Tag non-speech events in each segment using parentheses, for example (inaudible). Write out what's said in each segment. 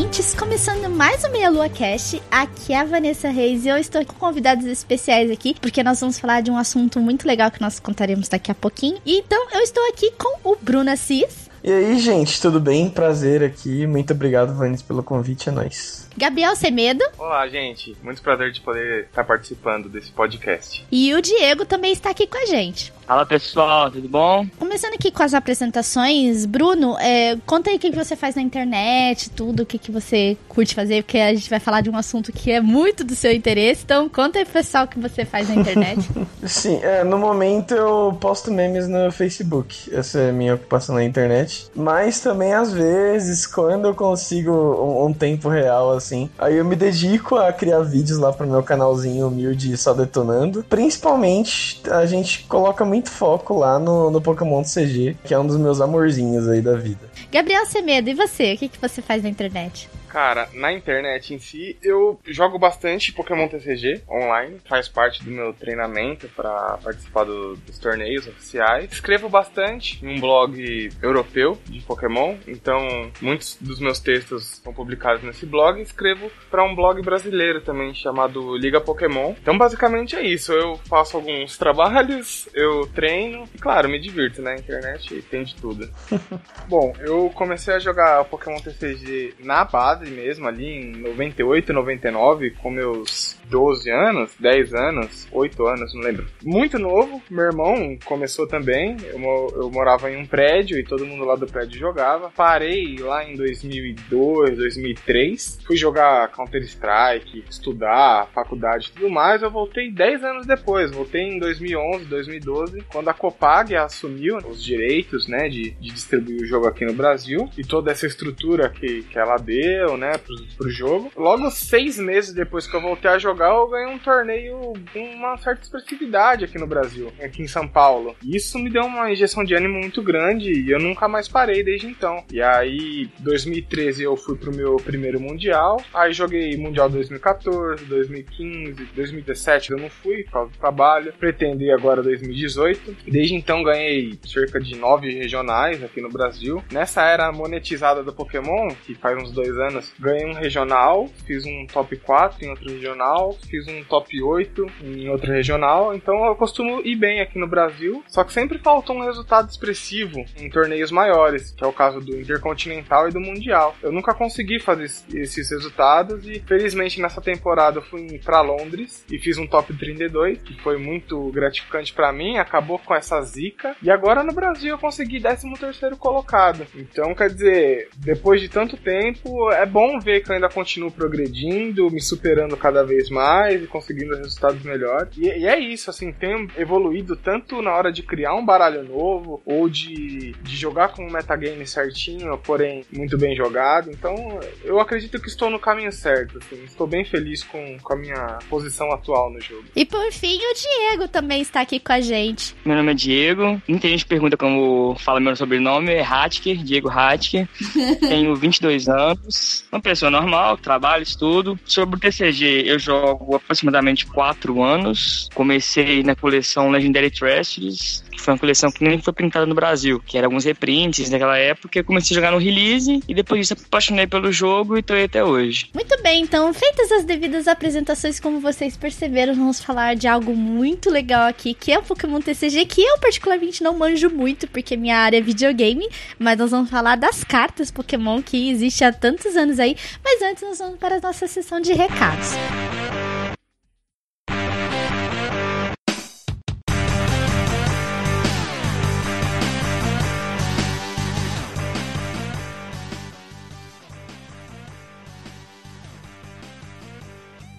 Ouvintes, começando mais um Meia Lua Cast. Aqui é a Vanessa Reis e eu estou com convidados especiais aqui, porque nós vamos falar de um assunto muito legal que nós contaremos daqui a pouquinho. Então, eu estou aqui com o Bruno Assis. E aí, gente, tudo bem? Prazer aqui. Muito obrigado, Vanessa, pelo convite. É nóis. Gabriel Semedo. Olá, gente. Muito prazer de poder estar participando desse podcast. E o Diego também está aqui com a gente. Fala pessoal, tudo bom? Começando aqui com as apresentações, Bruno, é, conta aí o que você faz na internet, tudo, o que, que você curte fazer, porque a gente vai falar de um assunto que é muito do seu interesse, então conta aí pro pessoal o que você faz na internet. (laughs) Sim, é, no momento eu posto memes no Facebook, essa é a minha ocupação na internet, mas também às vezes, quando eu consigo um, um tempo real, assim, aí eu me dedico a criar vídeos lá pro meu canalzinho humilde só detonando, principalmente a gente coloca muito foco lá no, no Pokémon CG, que é um dos meus amorzinhos aí da vida. Gabriel Semedo, e você? O que, que você faz na internet? Cara, na internet em si, eu jogo bastante Pokémon TCG online, faz parte do meu treinamento para participar do, dos torneios oficiais. Escrevo bastante em um blog europeu de Pokémon, então muitos dos meus textos são publicados nesse blog. Escrevo para um blog brasileiro também chamado Liga Pokémon. Então, basicamente é isso. Eu faço alguns trabalhos, eu treino e, claro, me divirto na internet tem de tudo. (laughs) Bom, eu comecei a jogar Pokémon TCG na base base mesmo, ali em 98, 99, com meus 12 anos, 10 anos, 8 anos, não lembro. Muito novo, meu irmão começou também. Eu, eu morava em um prédio e todo mundo lá do prédio jogava. Parei lá em 2002, 2003. Fui jogar Counter-Strike, estudar, faculdade e tudo mais. Eu voltei 10 anos depois. Voltei em 2011, 2012, quando a Copag assumiu os direitos, né, de, de distribuir o jogo aqui no Brasil. E toda essa estrutura que, que ela deu, né, pro, pro jogo. Logo seis meses depois que eu voltei a jogar, eu ganhei um torneio com uma certa expressividade aqui no Brasil, aqui em São Paulo. E isso me deu uma injeção de ânimo muito grande e eu nunca mais parei desde então. E aí, 2013 eu fui pro meu primeiro mundial, aí joguei mundial 2014, 2015, 2017 eu não fui por causa do trabalho, pretendo ir agora 2018. Desde então ganhei cerca de nove regionais aqui no Brasil. Nessa era monetizada do Pokémon, que faz uns dois anos Ganhei um regional, fiz um top 4 em outro regional, fiz um top 8 em outro regional, então eu costumo ir bem aqui no Brasil, só que sempre falta um resultado expressivo em torneios maiores, que é o caso do Intercontinental e do Mundial. Eu nunca consegui fazer esses resultados e felizmente nessa temporada eu fui para Londres e fiz um top 32, que foi muito gratificante para mim, acabou com essa zica, e agora no Brasil eu consegui 13 terceiro colocado. Então, quer dizer, depois de tanto tempo, é bom ver que eu ainda continuo progredindo, me superando cada vez mais e conseguindo resultados melhores. E, e, é isso, assim, tenho evoluído tanto na hora de criar um baralho novo ou de, de jogar com um metagame certinho, porém muito bem jogado. Então, eu acredito que estou no caminho certo, assim, estou bem feliz com, com a minha posição atual no jogo. E por fim, o Diego também está aqui com a gente. Meu nome é Diego, muita gente pergunta como fala meu sobrenome, é Hatker, Diego Hatker. (laughs) Tenho 22 anos uma pessoa normal, trabalho, estudo. Sobre o TCG, eu jogo aproximadamente 4 anos. Comecei na coleção Legendary Treasures, que foi uma coleção que nem foi pintada no Brasil, que era alguns reprints naquela época. Eu comecei a jogar no release e depois disso apaixonei pelo jogo e tô aí até hoje. Muito bem, então, feitas as devidas apresentações, como vocês perceberam, vamos falar de algo muito legal aqui, que é o Pokémon TCG, que eu particularmente não manjo muito, porque minha área é videogame, mas nós vamos falar das cartas Pokémon que existe há tantos anos aí. Mas antes, nós vamos para a nossa sessão de recados.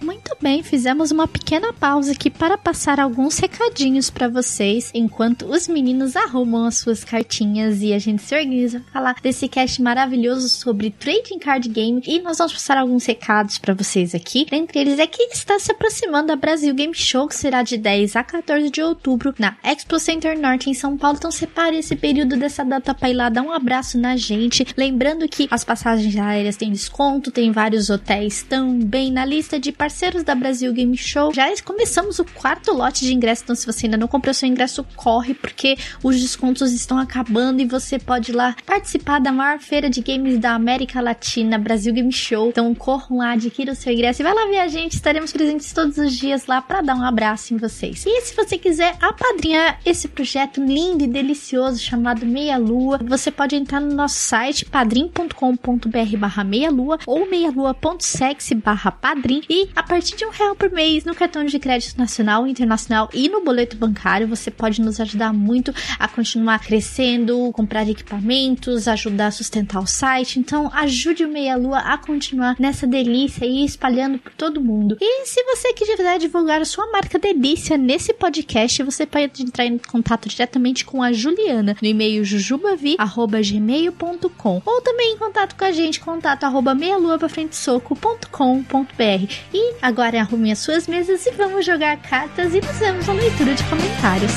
Muito bem, fizemos uma pequena pausa aqui para passar alguns recadinhos para vocês, enquanto os meninos arrumam as suas cartinhas e a gente se organiza para falar desse cast maravilhoso sobre trading card game e nós vamos passar alguns recados para vocês aqui. Entre eles é que está se aproximando a Brasil Game Show, que será de 10 a 14 de outubro na Expo Center Norte em São Paulo. Então separe esse período dessa data para ir lá dar um abraço na gente. Lembrando que as passagens aéreas têm desconto, tem vários hotéis também na lista de parceiros da Brasil Game Show. Já começamos o quarto lote de ingressos, então se você ainda não comprou seu ingresso, corre porque os descontos estão acabando e você pode ir lá participar da maior feira de games da América Latina, Brasil Game Show. Então corram lá, adquira o seu ingresso e vai lá ver a gente. Estaremos presentes todos os dias lá para dar um abraço em vocês. E se você quiser apadrinhar esse projeto lindo e delicioso chamado Meia Lua, você pode entrar no nosso site padrim.com.br barra meia lua ou meialua.sexy barra padrim e a partir de um real por mês no cartão de crédito nacional, internacional e no boleto bancário você pode nos ajudar muito a continuar crescendo, comprar equipamentos, ajudar a sustentar o site. Então ajude o Meia Lua a continuar nessa delícia e espalhando por todo mundo. E se você quiser divulgar a sua marca delícia nesse podcast, você pode entrar em contato diretamente com a Juliana no e-mail jujubavi@gmail.com ou também em contato com a gente, contato arroba meialuapafrentesoco.com.br. E agora arrume as suas mesas e vamos jogar cartas e nos vemos na leitura de comentários.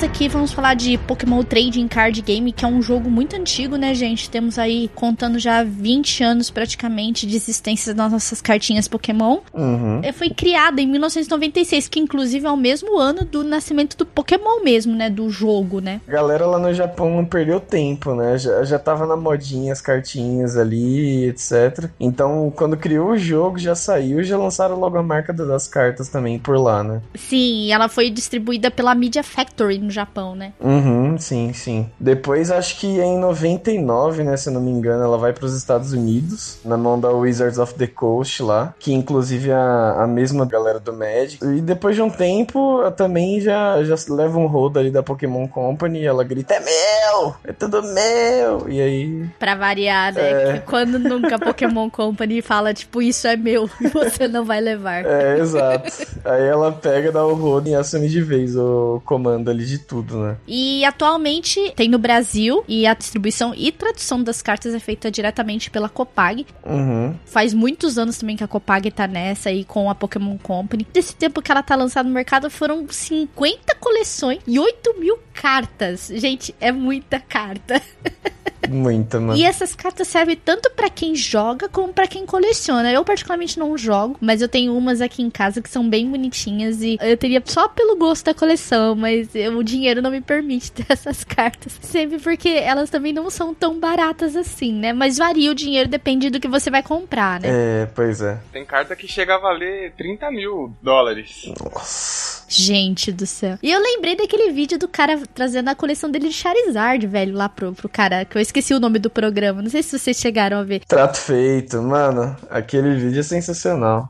things aqui, vamos falar de Pokémon Trading Card Game, que é um jogo muito antigo, né, gente? Temos aí, contando já 20 anos praticamente de existência das nossas cartinhas Pokémon. Uhum. É, Foi criada em 1996, que inclusive é o mesmo ano do nascimento do Pokémon mesmo, né? Do jogo, né? A galera lá no Japão não perdeu tempo, né? Já, já tava na modinha as cartinhas ali, etc. Então, quando criou o jogo, já saiu, já lançaram logo a marca da- das cartas também por lá, né? Sim, ela foi distribuída pela Media Factory no Japão, né? Uhum, sim, sim. Depois, acho que em 99, né, se eu não me engano, ela vai para os Estados Unidos, na mão da Wizards of the Coast lá, que inclusive é a, a mesma galera do Magic. E depois de um tempo, ela também já, já leva um rodo ali da Pokémon Company e ela grita, é meu! É tudo meu! E aí... Pra variar, né? É. Quando nunca a Pokémon Company fala, tipo, isso é meu (laughs) e você não vai levar. É, exato. aí ela pega, dá o rodo e assume de vez o comando ali de tudo, né? E atualmente tem no Brasil e a distribuição e tradução das cartas é feita diretamente pela Copag. Uhum. Faz muitos anos também que a Copag tá nessa aí com a Pokémon Company. Desse tempo que ela tá lançada no mercado foram 50 coleções e 8 mil cartas. Gente, é muita carta. (laughs) Muita, mano. E essas cartas servem tanto pra quem joga como pra quem coleciona. Eu particularmente não jogo, mas eu tenho umas aqui em casa que são bem bonitinhas e eu teria só pelo gosto da coleção, mas eu- o dinheiro não me permite (laughs) ter essas cartas. Sempre porque elas também não são tão baratas assim, né? Mas varia o dinheiro, depende do que você vai comprar, né? É, pois é. Tem carta que chega a valer 30 mil dólares. Nossa. Gente do céu. E eu lembrei daquele vídeo do cara trazendo a coleção dele de Charizard, velho, lá pro, pro cara, que eu esqueci o nome do programa. Não sei se vocês chegaram a ver. Trato feito, mano. Aquele vídeo é sensacional.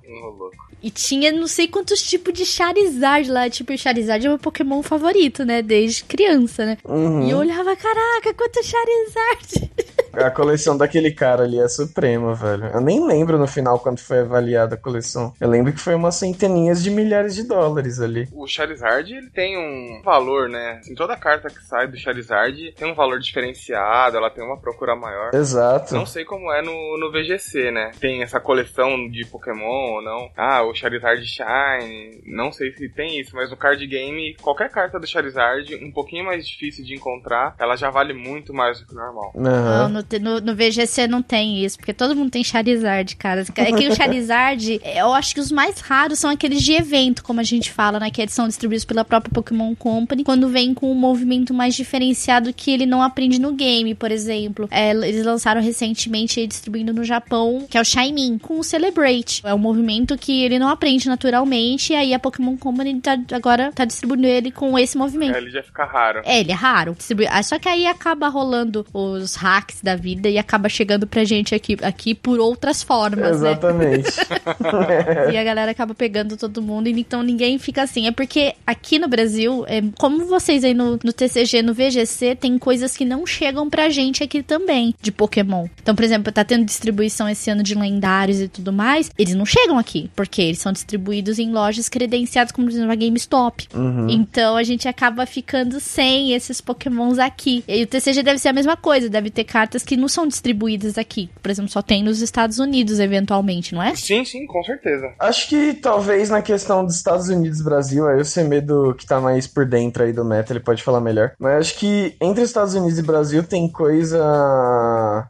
E tinha não sei quantos tipos de Charizard lá. Tipo, o Charizard é meu Pokémon favorito, né? Desde criança, né? Uhum. E eu olhava, caraca, quanto Charizard! (laughs) A coleção daquele cara ali é suprema, velho. Eu nem lembro no final quanto foi avaliada a coleção. Eu lembro que foi umas centeninhas de milhares de dólares ali. O Charizard, ele tem um valor, né? Assim, toda carta que sai do Charizard tem um valor diferenciado, ela tem uma procura maior. Exato. Não sei como é no, no VGC, né? Tem essa coleção de Pokémon ou não. Ah, o Charizard Shine. Não sei se tem isso, mas no card game, qualquer carta do Charizard, um pouquinho mais difícil de encontrar, ela já vale muito mais do que o normal. Aham. Não, no, no, no, VGC não tem isso, porque todo mundo tem Charizard, cara. É que o Charizard, (laughs) eu acho que os mais raros são aqueles de evento, como a gente fala, né? Que eles são distribuídos pela própria Pokémon Company, quando vem com um movimento mais diferenciado que ele não aprende no game, por exemplo. É, eles lançaram recentemente distribuindo no Japão, que é o Shaimin, com o Celebrate. É um movimento que ele não aprende naturalmente, e aí a Pokémon Company tá, agora tá distribuindo ele com esse movimento. É, ele já fica raro. É, ele é raro. Ah, só que aí acaba rolando os hacks da vida e acaba chegando pra gente aqui, aqui por outras formas, né? Exatamente. Né? (laughs) e a galera acaba pegando todo mundo, e então ninguém fica assim. É porque aqui no Brasil, é, como vocês aí no, no TCG, no VGC, tem coisas que não chegam pra gente aqui também, de Pokémon. Então, por exemplo, tá tendo distribuição esse ano de lendários e tudo mais, eles não chegam aqui, porque eles são distribuídos em lojas credenciadas, como por exemplo a GameStop. Uhum. Então a gente acaba ficando sem esses Pokémons aqui. E o TCG deve ser a mesma coisa, deve ter cartas que não são distribuídas aqui. Por exemplo, só tem nos Estados Unidos, eventualmente, não é? Sim, sim, com certeza. Acho que talvez na questão dos Estados Unidos e Brasil, aí o Semedo que tá mais por dentro aí do meta, ele pode falar melhor. Mas acho que entre Estados Unidos e Brasil tem coisa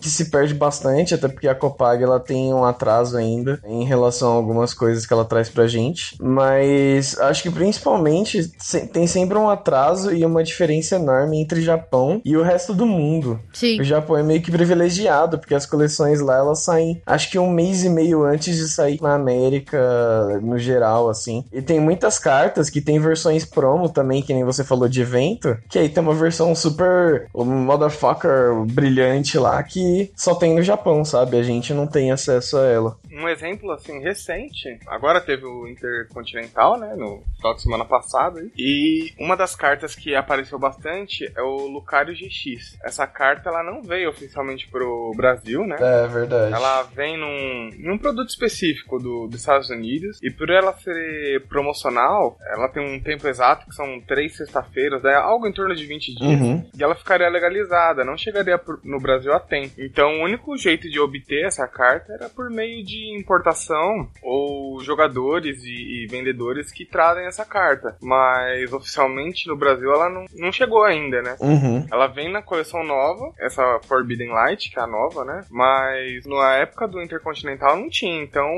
que se perde bastante, até porque a Copag ela tem um atraso ainda em relação a algumas coisas que ela traz pra gente. Mas acho que principalmente tem sempre um atraso e uma diferença enorme entre Japão e o resto do mundo. Sim. O Japão é meio que privilegiado, porque as coleções lá elas saem acho que um mês e meio antes de sair na América no geral, assim. E tem muitas cartas que tem versões promo também, que nem você falou de evento, que aí tem uma versão super um motherfucker brilhante lá que só tem no Japão, sabe? A gente não tem acesso a ela. Um exemplo assim recente, agora teve o Intercontinental, né, no final de semana passado, e uma das cartas que apareceu bastante é o Lucario GX. Essa carta ela não veio oficialmente pro Brasil, né? É verdade. Ela vem num, num produto específico do, dos Estados Unidos e por ela ser promocional, ela tem um tempo exato que são três sexta-feiras, né, algo em torno de 20 dias, uhum. e ela ficaria legalizada, não chegaria no Brasil a tempo. Então o único jeito de obter essa carta era por meio de importação ou jogadores e, e vendedores que trazem essa carta. Mas oficialmente no Brasil ela não, não chegou ainda, né? Uhum. Ela vem na coleção nova, essa Forbidden Light, que é a nova, né? Mas na época do Intercontinental não tinha. Então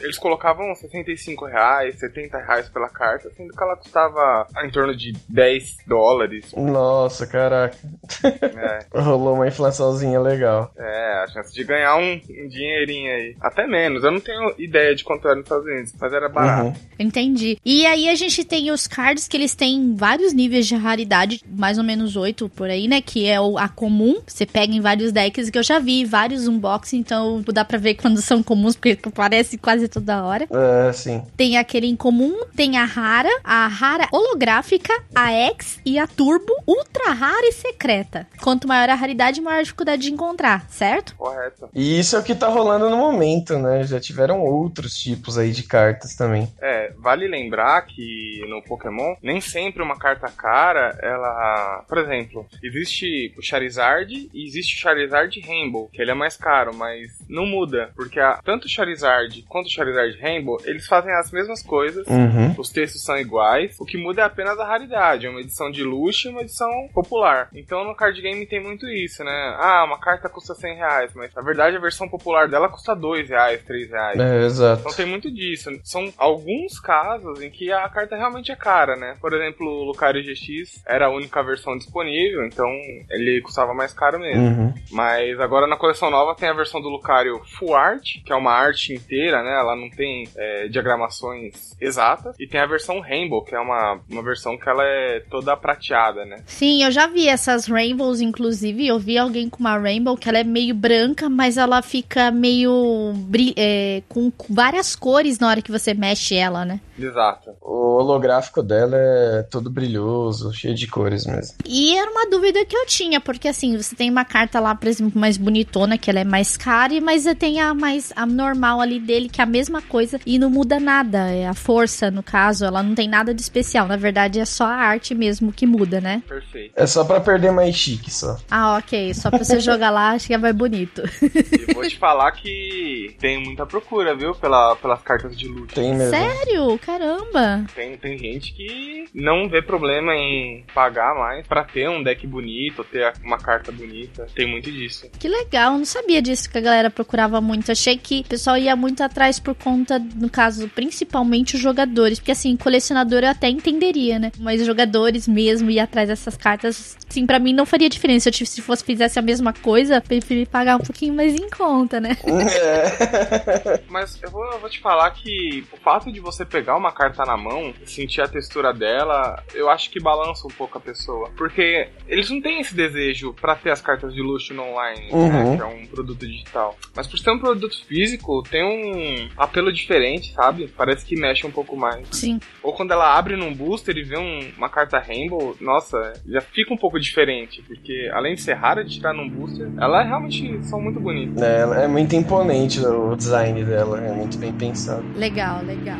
eles colocavam 65 reais, 70 reais pela carta, sendo que ela custava em torno de 10 dólares. Nossa, caraca. É. (laughs) Rolou uma inflaçãozinha legal. É, a chance de ganhar um, um dinheirinho aí. Até menos. Eu não tenho ideia de quanto era nos Estados Unidos, mas era barato. Uhum. Entendi. E aí a gente tem os cards que eles têm vários níveis de raridade, mais ou menos oito por aí, né? Que é o, a comum. Você pega em vários decks que eu já vi, vários unboxing, então dá pra ver quando são comuns, porque aparece quase toda hora. É, sim. Tem aquele incomum, tem a rara, a rara holográfica, a X e a turbo, ultra rara e secreta. Quanto maior a raridade, maior a dificuldade de encontrar, certo? Correto. E isso é o que tá rolando no momento, né? Já tiveram outros tipos aí de cartas também. É, vale lembrar que no Pokémon, nem sempre uma carta cara, ela. Por exemplo, existe o Charizard e existe o Charizard Rainbow, que ele é mais caro, mas não muda, porque a, tanto o Charizard quanto o Charizard Rainbow, eles fazem as mesmas coisas, uhum. os textos são iguais, o que muda é apenas a raridade, uma edição de luxo e uma edição popular. Então no card game tem muito isso, né? Ah, uma carta custa 100 reais, mas na verdade a versão popular dela custa 2 reais, 3 reais. É, exato. Então tem muito disso. São alguns casos em que a carta realmente é cara, né? Por exemplo, o Lucario GX era a única versão disponível, então ele custava mais caro mesmo. Uhum. Mas agora na coleção nova tem a versão do Lucario Full Art, que é uma arte inteira, né? Ela não tem é, diagramações exatas. E tem a versão Rainbow, que é uma, uma versão que ela é toda prateada, né? Sim, eu já vi essas Rainbows, inclusive. Eu vi alguém com uma Rainbow que ela é meio branca, mas ela fica meio é, com várias cores na hora que você mexe ela, né? Exato. O holográfico dela é todo brilhoso, cheio de cores mesmo. E era uma dúvida que eu tinha, porque assim, você tem uma carta lá, por exemplo, mais bonitona, que ela é mais cara, mas tem a mais a normal ali dele, que é a mesma coisa e não muda nada. É a força, no caso, ela não tem nada de especial. Na verdade, é só a arte mesmo que muda, né? Perfeito. É só pra perder mais chique, só. Ah, ok. Só pra você jogar lá, acho que é mais bonito. E vou te falar que tem muita procura, viu? Pela, pelas cartas de luta. Tem mesmo. Sério? Caramba! Tem, tem gente que não vê problema em pagar mais pra ter um deck bonito, ter uma carta bonita. Tem muito disso. Que legal, eu não sabia disso que a galera procurava muito. Achei que o pessoal ia muito atrás por conta, no caso, principalmente os jogadores. Porque assim, colecionador eu até entenderia, né? Mas jogadores mesmo ir atrás dessas cartas, sim, para mim não faria diferença. Eu, se fosse fizesse a mesma coisa, preferi pagar um pouquinho mais em conta, né? (laughs) É. Mas eu vou, eu vou te falar que o fato de você pegar uma carta na mão, sentir a textura dela, eu acho que balança um pouco a pessoa. Porque eles não têm esse desejo pra ter as cartas de luxo no online, Uhum. né? Que é um produto digital. Mas por ser um produto físico, tem um apelo diferente, sabe? Parece que mexe um pouco mais. Sim. Ou quando ela abre num booster e vê um- uma carta Rainbow, nossa, já fica um pouco diferente. Porque além de ser rara de tirar num booster, elas realmente são muito bonitas. É, ela é muito imponente o design dela, é muito bem pensado. Legal, legal.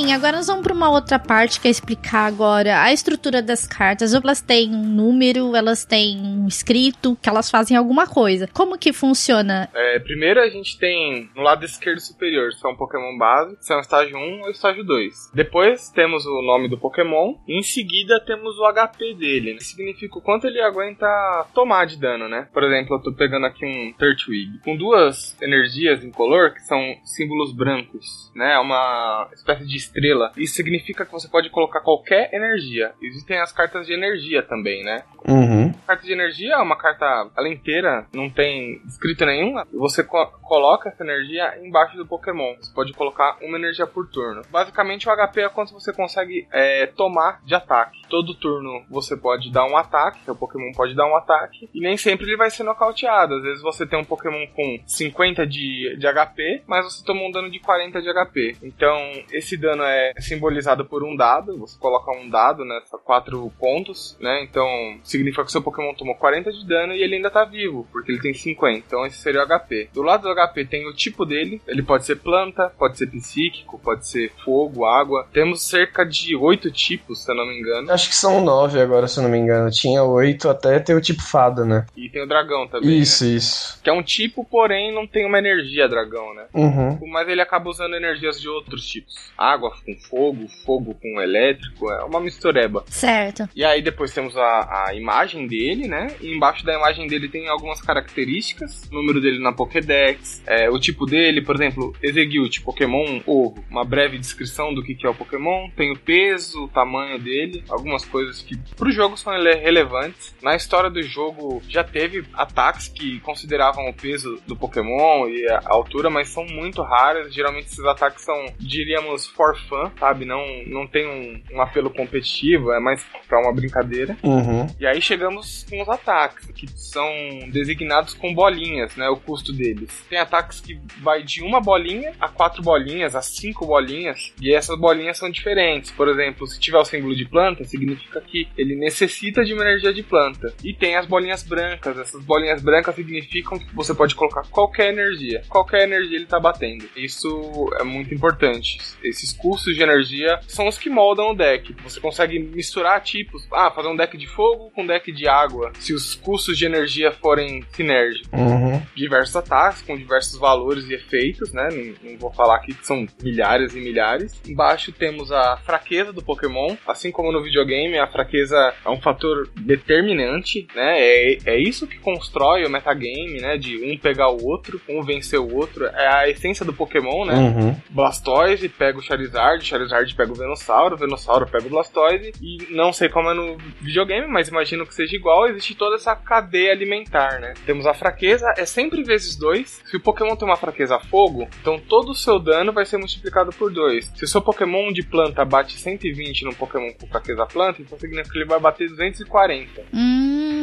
Enfim, agora nós vamos para uma outra parte que é explicar agora a estrutura das cartas. Elas têm um número, elas têm um escrito, que elas fazem alguma coisa. Como que funciona? É, primeiro a gente tem no lado esquerdo superior são Pokémon base, são estágio 1 ou estágio 2. Depois temos o nome do Pokémon, e em seguida temos o HP dele, que significa o quanto ele aguenta tomar de dano, né? Por exemplo, eu tô pegando aqui um Turtwig com duas energias em color, que são símbolos brancos, né? É uma espécie de estrela. Isso significa que você pode colocar qualquer energia. Existem as cartas de energia também, né? Uhum. carta de energia é uma carta, ela inteira, não tem escrito nenhum. Você co- coloca essa energia embaixo do Pokémon. Você pode colocar uma energia por turno. Basicamente, o HP é quanto você consegue é, tomar de ataque. Todo turno você pode dar um ataque, seu Pokémon pode dar um ataque, e nem sempre ele vai ser nocauteado. Às vezes você tem um Pokémon com 50 de, de HP, mas você tomou um dano de 40 de HP. Então, esse dano é simbolizado por um dado. Você coloca um dado nessa quatro pontos, né? Então, significa que seu Pokémon tomou 40 de dano e ele ainda tá vivo, porque ele tem 50. Então, esse seria o HP. Do lado do HP tem o tipo dele. Ele pode ser planta, pode ser psíquico, pode ser fogo, água. Temos cerca de oito tipos, se eu não me engano. Acho que são nove agora, se eu não me engano. Tinha oito até ter o tipo fada, né? E tem o dragão também. Isso, né? isso. Que é um tipo, porém não tem uma energia dragão, né? Uhum. Mas ele acaba usando energias de outros tipos. Água com fogo, fogo com elétrico, é uma mistureba. Certo. E aí depois temos a, a imagem dele, né? E embaixo da imagem dele tem algumas características. O número dele na Pokédex, é, o tipo dele, por exemplo, Exegute, Pokémon ovo. Uma breve descrição do que, que é o Pokémon. Tem o peso, o tamanho dele, algumas coisas que pro jogo são ele- relevantes. Na história do jogo já teve ataques que consideravam o peso do Pokémon e a altura, mas são muito raras. Geralmente esses ataques são, diríamos, for fun, sabe? Não, não tem um, um apelo competitivo, é mais pra uma brincadeira. Uhum. E aí chegamos com os ataques, que são designados com bolinhas, né? O custo deles. Tem ataques que vai de uma bolinha a quatro bolinhas, a cinco bolinhas, e essas bolinhas são diferentes. Por exemplo, se tiver o símbolo de planta, significa que ele necessita de uma energia de planta. E tem as bolinhas brancas. Essas bolinhas brancas significam que você pode colocar qualquer energia. Qualquer energia ele tá batendo. Isso é muito importante. Esses custos de energia são os que moldam o deck. Você consegue misturar tipos. Ah, fazer um deck de fogo com um deck de água. Se os custos de energia forem sinérgicos. Uhum. Diversos ataques com diversos valores e efeitos, né? Não, não vou falar aqui que são milhares e milhares. Embaixo temos a fraqueza do Pokémon. Assim como no videogame, a fraqueza é um fator determinante, né? É, é isso que constrói o metagame, né? De um pegar o outro, um vencer o outro. É a essência do Pokémon, né? Uhum. Blastoise pega o Charizard, Charizard pega o Venossauro, Venossauro pega o Blastoise, e não sei como é no videogame, mas imagino que seja igual, existe toda essa cadeia alimentar, né? Temos a fraqueza, é sempre vezes 2. Se o Pokémon tem uma fraqueza a fogo, então todo o seu dano vai ser multiplicado por 2. Se o seu Pokémon de planta bate 120 num Pokémon com fraqueza planta, então significa que ele vai bater 240. Hum.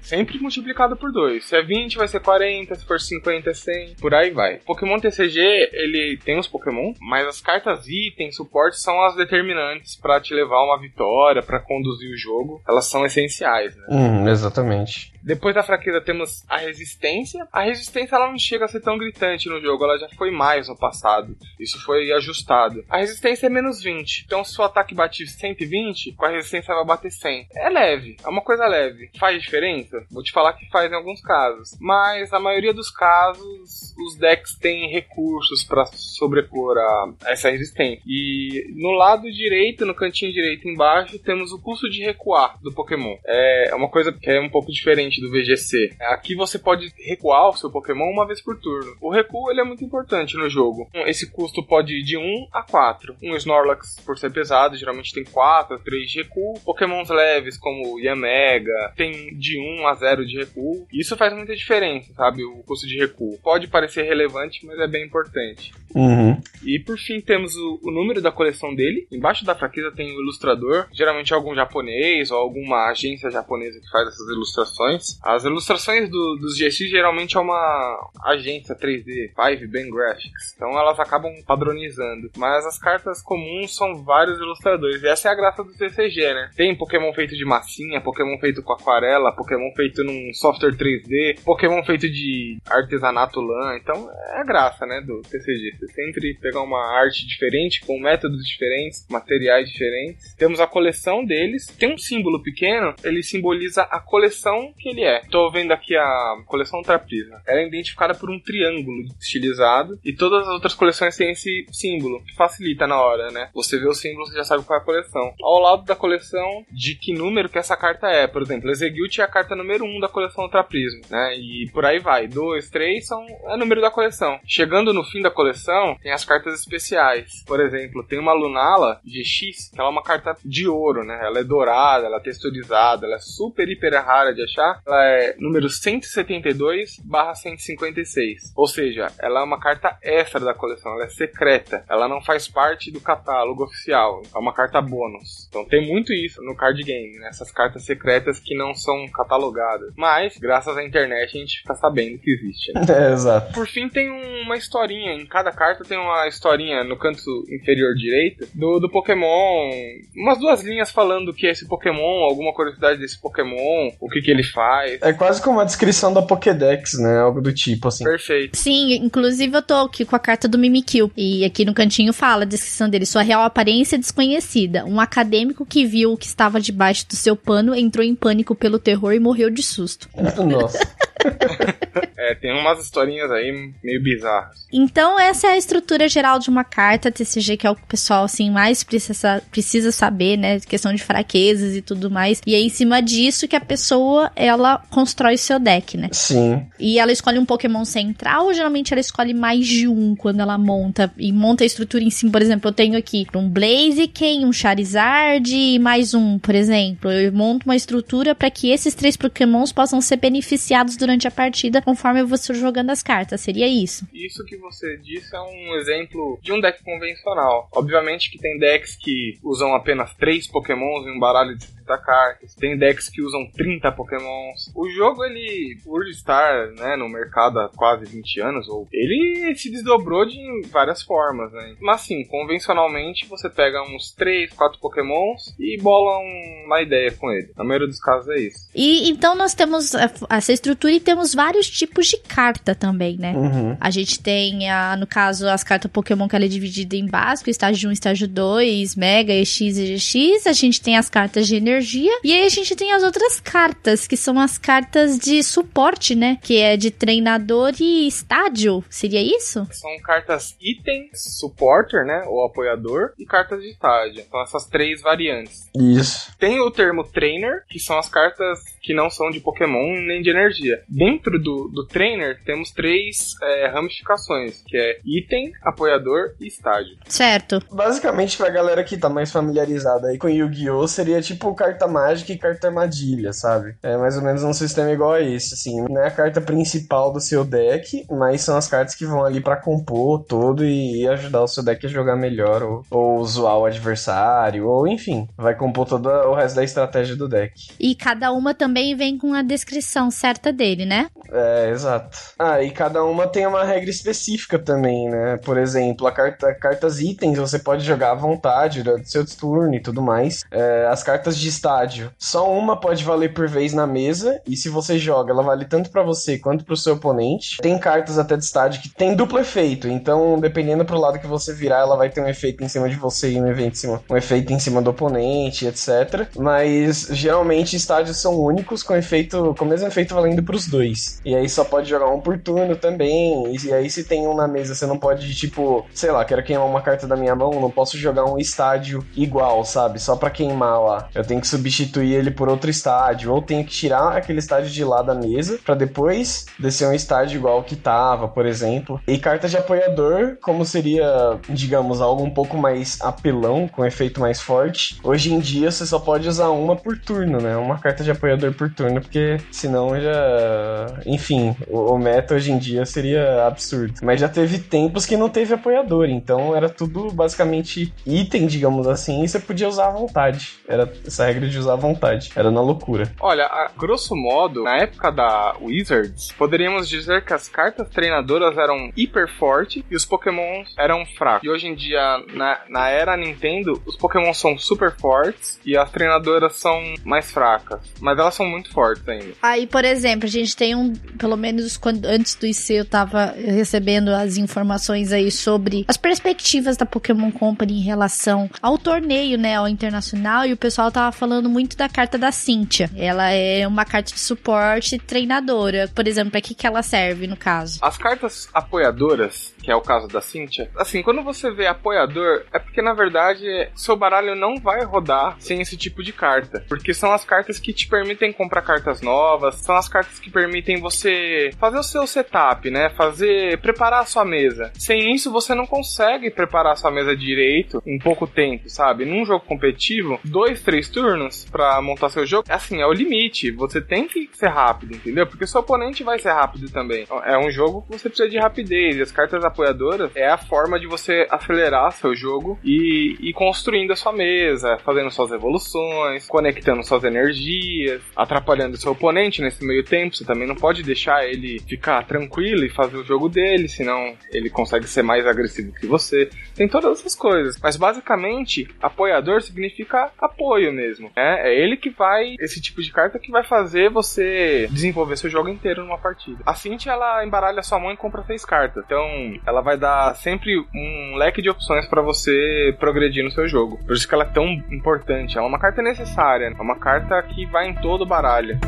Sempre multiplicado por 2. Se é 20, vai ser 40, se for 50, é 100, por aí vai. Pokémon TCG, ele tem os Pokémon, mas as cartas item, suporte são as determinantes pra te levar uma vitória, pra conduzir o jogo. Elas são essenciais, né? Uhum, exatamente. Depois da fraqueza temos a resistência. A resistência ela não chega a ser tão gritante no jogo, ela já foi mais no passado. Isso foi ajustado. A resistência é menos 20. Então se o ataque bate 120, com a resistência vai bater 100. É leve, é uma coisa leve. Faz diferença? Vou te falar que faz em alguns casos. Mas na maioria dos casos, os decks têm recursos para sobrepor a essa resistência. E no lado direito, no cantinho direito embaixo, temos o custo de recuar do Pokémon. É uma coisa que é um pouco diferente do VGC. Aqui você pode recuar o seu Pokémon uma vez por turno. O recuo ele é muito importante no jogo. Esse custo pode ir de 1 a 4. Um Snorlax, por ser pesado, geralmente tem 4 a 3 de recuo. Pokémons leves, como Yamega, tem de 1 a 0 de recuo. Isso faz muita diferença, sabe? O custo de recuo. Pode parecer relevante, mas é bem importante. Uhum. E por fim temos o, o, número da coleção dele. Embaixo da fraqueza tem o ilustrador, geralmente algum japonês ou alguma agência japonesa que faz essas ilustrações. As ilustrações do, dos GX geralmente é uma agência 3D, Five Bang Graphics. Então elas acabam padronizando. Mas as cartas comuns são vários ilustradores. E essa é a graça do TCG, né? Tem Pokémon feito de massinha, Pokémon feito com aquarela, Pokémon feito num software 3D, Pokémon feito de artesanato lã. Então é a graça, né, do TCG. Você sempre pegar uma arte diferente, com métodos diferentes, materiais diferentes. Temos a coleção deles. Tem um símbolo pequeno, ele simboliza a coleção que ele é. Tô vendo aqui a coleção Trapisa. Ela é identificada por um triângulo estilizado e todas as outras coleções têm esse símbolo, que facilita na hora, né? Você vê o símbolo, você já sabe qual é a coleção. Ao lado da coleção, de que número que essa carta é. Por exemplo, Execute é a carta número 1 um da coleção Traprismo, né? E por aí vai. 2, 3 são é o número da coleção. Chegando no fim da coleção, tem as cartas especiais. Por exemplo, tem uma Lunala GX, que ela é uma carta de ouro, né? Ela é dourada, ela é texturizada, ela é super hiper rara de achar. Ela é número 172 barra 156. Ou seja, ela é uma carta extra da coleção, ela é secreta. Ela não faz parte do catálogo oficial. É uma carta bônus. Então tem muito isso no card game, né? Essas cartas secretas que não são catalogadas. Mas, graças à internet, a gente fica sabendo que existe. Né? (laughs) É, exato. Por fim, tem uma historinha. Em cada carta tem uma historinha no canto inferior direito do, do Pokémon. Umas duas linhas falando que é esse Pokémon, alguma curiosidade desse Pokémon, o que, que ele faz. É quase como uma descrição da Pokédex, né? Algo do tipo, assim. Perfeito. Sim, inclusive eu tô aqui com a carta do Mimikyu. E aqui no cantinho fala a descrição dele. Sua real aparência desconhecida. Um acadêmico que viu o que estava debaixo do seu pano entrou em pânico pelo terror e morreu de susto. Nossa. (laughs) (laughs) é, tem umas historinhas aí meio bizarras. Então, essa é a estrutura geral de uma carta TCG, que é o que o pessoal, assim, mais precisa, precisa saber, né? Questão de fraquezas e tudo mais. E é em cima disso que a pessoa, ela constrói o seu deck, né? Sim. E ela escolhe um Pokémon central, ou geralmente ela escolhe mais de um quando ela monta. E monta a estrutura em cima, por exemplo, eu tenho aqui um Blaziken, um Charizard e mais um, por exemplo. Eu monto uma estrutura para que esses três Pokémons possam ser beneficiados durante a partida conforme você jogando as cartas. Seria isso? Isso que você disse é um exemplo de um deck convencional. Obviamente que tem decks que usam apenas três Pokémons em um baralho de 30 cartas. Tem decks que usam 30 Pokémons. O jogo, ele, por estar né, no mercado há quase 20 anos, ou ele se desdobrou de várias formas, né? Mas sim, convencionalmente você pega uns 3, 4 Pokémons e bola uma ideia com ele. Na maioria dos casos é isso. E então nós temos essa estrutura e temos vários tipos de carta também, né? Uhum. A gente tem, a, no caso, as cartas Pokémon que ela é dividida em básico, estágio 1, estágio 2, Mega, EX e GX. A gente tem as cartas de energia. E aí a gente tem as outras cartas, que são as cartas de suporte, né? Que é de treinador e estádio. Seria isso? São cartas item, supporter, né? Ou apoiador, e cartas de estádio. Então essas três variantes. Isso. Tem o termo trainer, que são as cartas que não são de Pokémon nem de energia. Dentro do, do trainer, temos três é, ramificações, que é item, apoiador e estágio. Certo. Basicamente, pra galera que tá mais familiarizada aí com Yu-Gi-Oh! seria tipo carta mágica e carta armadilha, sabe? É mais ou menos um sistema igual a esse, assim. Não é a carta principal do seu deck, mas são as cartas que vão ali para compor todo e ajudar o seu deck a jogar melhor, ou, ou zoar o adversário, ou enfim, vai compor todo o resto da estratégia do deck. E cada uma também vem com a descrição certa dele, né? É, exato. Ah, e cada uma tem uma regra específica também, né? Por exemplo, a carta, cartas itens você pode jogar à vontade durante seu turno e tudo mais. É, as cartas de estádio, só uma pode valer por vez na mesa, e se você joga, ela vale tanto para você quanto pro seu oponente. Tem cartas até de estádio que tem duplo efeito, então dependendo pro lado que você virar, ela vai ter um efeito em cima de você e um, evento em cima, um efeito em cima do oponente, etc. Mas geralmente estádios são únicos com efeito, com o mesmo efeito valendo pros dois. E aí só pode jogar um por turno também. E aí se tem um na mesa, você não pode, tipo, sei lá, quero queimar uma carta da minha mão, não posso jogar um estádio igual, sabe? Só para queimar lá. Eu tenho que substituir ele por outro estádio, ou tenho que tirar aquele estádio de lá da mesa para depois descer um estádio igual que tava, por exemplo. E carta de apoiador, como seria, digamos, algo um pouco mais apelão, com efeito mais forte. Hoje em dia você só pode usar uma por turno, né? Uma carta de apoiador por turno, porque senão já. Enfim, o, o meta hoje em dia seria absurdo. Mas já teve tempos que não teve apoiador, então era tudo basicamente item, digamos assim, e você podia usar à vontade. Era essa regra de usar à vontade. Era na loucura. Olha, a grosso modo, na época da Wizards, poderíamos dizer que as cartas treinadoras eram hiper fortes e os Pokémons eram fracos. E hoje em dia, na, na era Nintendo, os Pokémon são super fortes e as treinadoras são mais fracas. Mas elas são muito fortes ainda. Aí, por exemplo, a gente tem um. Pelo menos quando, antes do IC eu tava recebendo as informações aí sobre as perspectivas da Pokémon Company em relação ao torneio, né? Ao internacional. E o pessoal tava falando muito da carta da Cynthia. Ela é uma carta de suporte treinadora. Por exemplo, pra que, que ela serve no caso? As cartas apoiadoras que é o caso da Cynthia. Assim, quando você vê apoiador, é porque na verdade seu baralho não vai rodar sem esse tipo de carta. Porque são as cartas que te permitem comprar cartas novas, são as cartas que permitem você fazer o seu setup, né? Fazer. preparar a sua mesa. Sem isso, você não consegue preparar a sua mesa direito em pouco tempo, sabe? Num jogo competitivo, dois, três turnos para montar seu jogo, assim, é o limite. Você tem que ser rápido, entendeu? Porque seu oponente vai ser rápido também. É um jogo que você precisa de rapidez. E as cartas apoiadoras é a forma de você acelerar seu jogo e ir construindo a sua mesa, fazendo suas evoluções, conectando suas energias, atrapalhando seu oponente nesse meio tempo. Você também não pode deixar ele ficar tranquilo e fazer o jogo dele, senão ele consegue ser mais agressivo que você. Tem todas essas coisas. Mas basicamente, apoiador significa apoio mesmo. Né? É ele que vai, esse tipo de carta que vai fazer você desenvolver seu jogo inteiro numa partida. A Cintia, ela embaralha sua mão e compra seis cartas. Então, ela vai dar sempre um leque de opções para você progredir no seu jogo. Por isso que ela é tão importante. Ela é uma carta necessária, é uma carta que vai em todo baralho.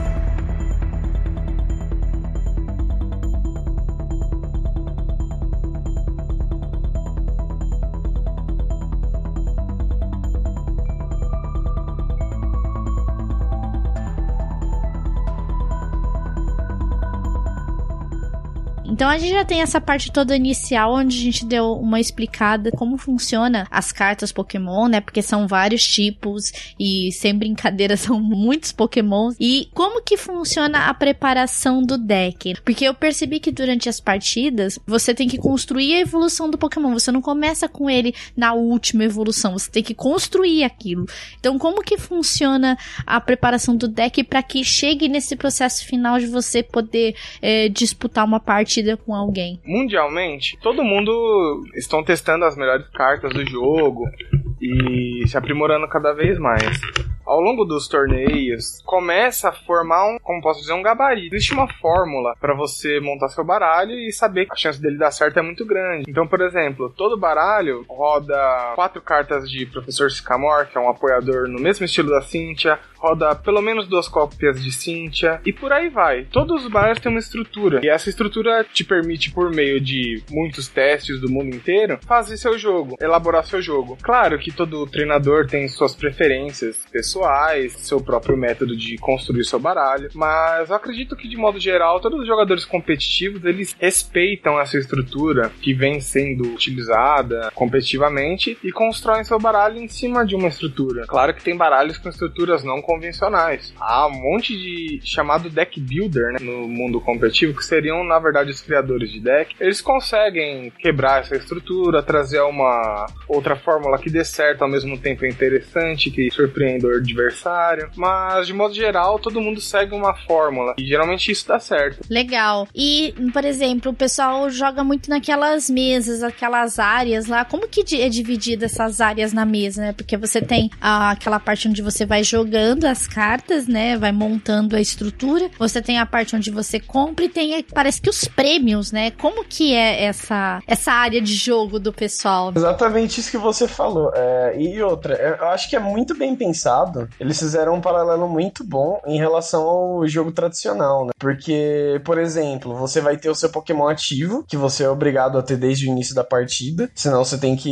Então a gente já tem essa parte toda inicial onde a gente deu uma explicada como funciona as cartas Pokémon, né? Porque são vários tipos e sem brincadeira (laughs) são muitos Pokémons. E como que funciona a preparação do deck? Porque eu percebi que durante as partidas você tem que construir a evolução do Pokémon. Você não começa com ele na última evolução, você tem que construir aquilo. Então como que funciona a preparação do deck para que chegue nesse processo final de você poder é, disputar uma partida com alguém. Mundialmente, todo mundo estão testando as melhores cartas do jogo e se aprimorando cada vez mais ao longo dos torneios, começa a formar um, como posso dizer, um gabarito. Existe uma fórmula para você montar seu baralho e saber que a chance dele dar certo é muito grande. Então, por exemplo, todo baralho roda quatro cartas de Professor Sycamore, que é um apoiador no mesmo estilo da Cynthia, roda pelo menos duas cópias de Cynthia e por aí vai. Todos os baralhos têm uma estrutura e essa estrutura te permite, por meio de muitos testes do mundo inteiro, fazer seu jogo, elaborar seu jogo. Claro que todo treinador tem suas preferências pessoais seu próprio método de construir seu baralho, mas eu acredito que de modo geral todos os jogadores competitivos eles respeitam essa estrutura que vem sendo utilizada competitivamente e constroem seu baralho em cima de uma estrutura. Claro que tem baralhos com estruturas não convencionais. Há um monte de chamado deck builder né, no mundo competitivo que seriam na verdade os criadores de deck. Eles conseguem quebrar essa estrutura, trazer uma outra fórmula que dê certo ao mesmo tempo é interessante, que surpreenda o adversário. Mas, de modo geral, todo mundo segue uma fórmula. E geralmente isso dá certo. Legal. E, por exemplo, o pessoal joga muito naquelas mesas, aquelas áreas lá. Como que é dividida essas áreas na mesa, né? Porque você tem ah, aquela parte onde você vai jogando pegando as cartas, né? Vai montando a estrutura. Você tem a parte onde você compra e tem, parece que os prêmios, né? Como que é essa, essa área de jogo do pessoal? Exatamente isso que você falou. É, e outra, eu acho que é muito bem pensado. Eles fizeram um paralelo muito bom em relação ao jogo tradicional, né? Porque, por exemplo, você vai ter o seu Pokémon ativo, que você é obrigado a ter desde o início da partida. Senão você tem que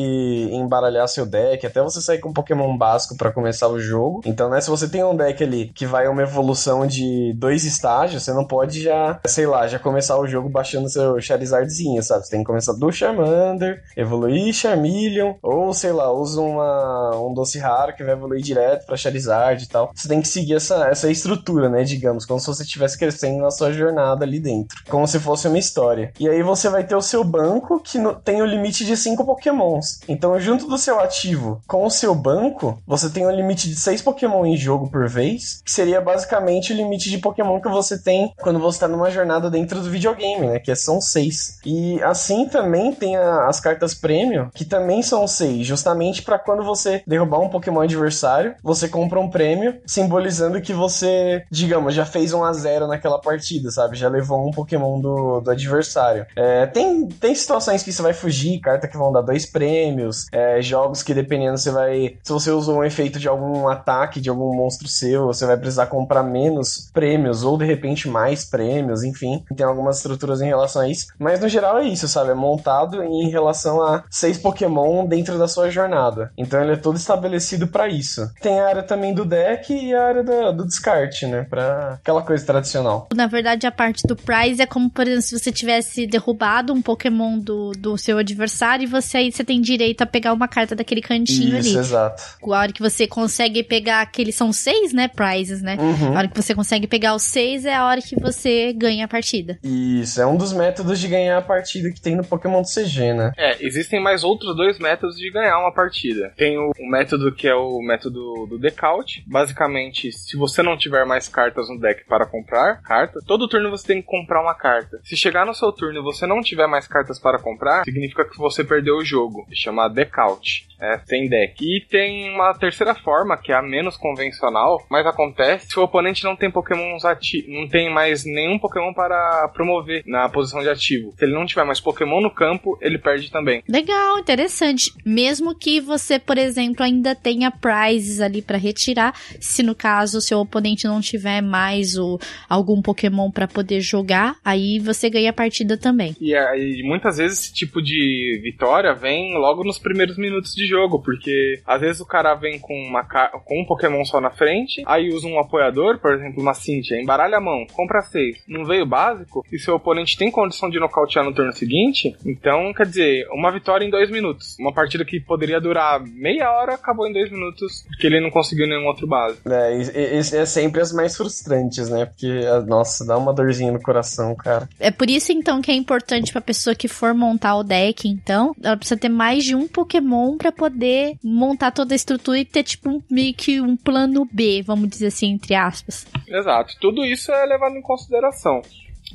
embaralhar seu deck, até você sair com um Pokémon básico para começar o jogo. Então, né, se você tem um deck ali que vai uma evolução de dois estágios, você não pode já, sei lá, já começar o jogo baixando seu Charizardzinho, sabe? Você tem que começar do Charmander, evoluir Charmeleon, ou sei lá, usa uma, um doce raro que vai evoluir direto pra Charizard e tal. Você tem que seguir essa, essa estrutura, né, digamos, como se você estivesse crescendo na sua jornada ali dentro. Como se fosse uma história. E aí você vai ter o seu banco que no, tem o limite de 5 Pokémons. Então, junto do seu ativo com o seu banco, você tem um limite de 6 Pokémon em jogo por vez, que seria basicamente o limite de Pokémon que você tem quando você tá numa jornada dentro do videogame, né? Que são 6. E assim também tem a, as cartas prêmio, que também são 6, justamente para quando você derrubar um Pokémon adversário, você compra um prêmio, simbolizando que você, digamos, já fez um a 0 naquela partida, sabe? Já levou um Pokémon do, do adversário. É, tem, tem situações que você vai fugir, carta que vão dar dois prêmios, é, jogos que dependendo você vai. Se você usou um efeito de algum ataque de algum monstro seu, você vai precisar comprar menos prêmios, ou de repente mais prêmios, enfim. Tem algumas estruturas em relação a isso. Mas no geral é isso, sabe? É montado em relação a seis Pokémon dentro da sua jornada. Então ele é todo estabelecido para isso. Tem a área também do deck e a área do, do descarte, né? Pra aquela coisa tradicional. Na verdade, a parte do prize é como, por exemplo, se você tivesse derrubado um Pokémon do, do seu adversário e você aí você tem direito a pegar uma carta daquele cantinho isso, ali. exato. A hora que você consegue pegar aqueles são seis, né? Prizes, né? Uhum. A hora que você consegue pegar os seis é a hora que você ganha a partida. Isso, é um dos métodos de ganhar a partida que tem no Pokémon CG, né? É, existem mais outros dois métodos de ganhar uma partida. Tem o, o método que é o método do decaute. Basicamente, se você não tiver mais cartas no deck para comprar carta, todo turno você tem que comprar uma carta. Se chegar no seu turno e você não tiver mais cartas para comprar, significa que você perdeu o jogo. Chama decaute. É, tem deck. E tem uma terceira forma, que é a menos convencional, mas acontece se o oponente não tem pokémons ativos, não tem mais nenhum pokémon para promover na posição de ativo. Se ele não tiver mais pokémon no campo, ele perde também. Legal, interessante. Mesmo que você, por exemplo, ainda tenha prizes ali para retirar, se no caso o seu oponente não tiver mais o, algum pokémon para poder jogar, aí você ganha a partida também. E aí, muitas vezes esse tipo de vitória vem logo nos primeiros minutos de jogo, porque às vezes o cara vem com, uma, com um Pokémon só na frente, aí usa um apoiador, por exemplo, uma Cynthia, embaralha a mão, compra seis, não veio básico, e seu oponente tem condição de nocautear no turno seguinte, então quer dizer, uma vitória em dois minutos. Uma partida que poderia durar meia hora acabou em dois minutos, porque ele não conseguiu nenhum outro básico. É, e, e, é sempre as mais frustrantes, né? Porque, nossa, dá uma dorzinha no coração, cara. É por isso então que é importante pra pessoa que for montar o deck, então, ela precisa ter mais de um Pokémon para poder montar toda a estrutura e ter, tipo, um, meio que um plano B, vamos dizer assim, entre aspas. Exato. Tudo isso é levado em consideração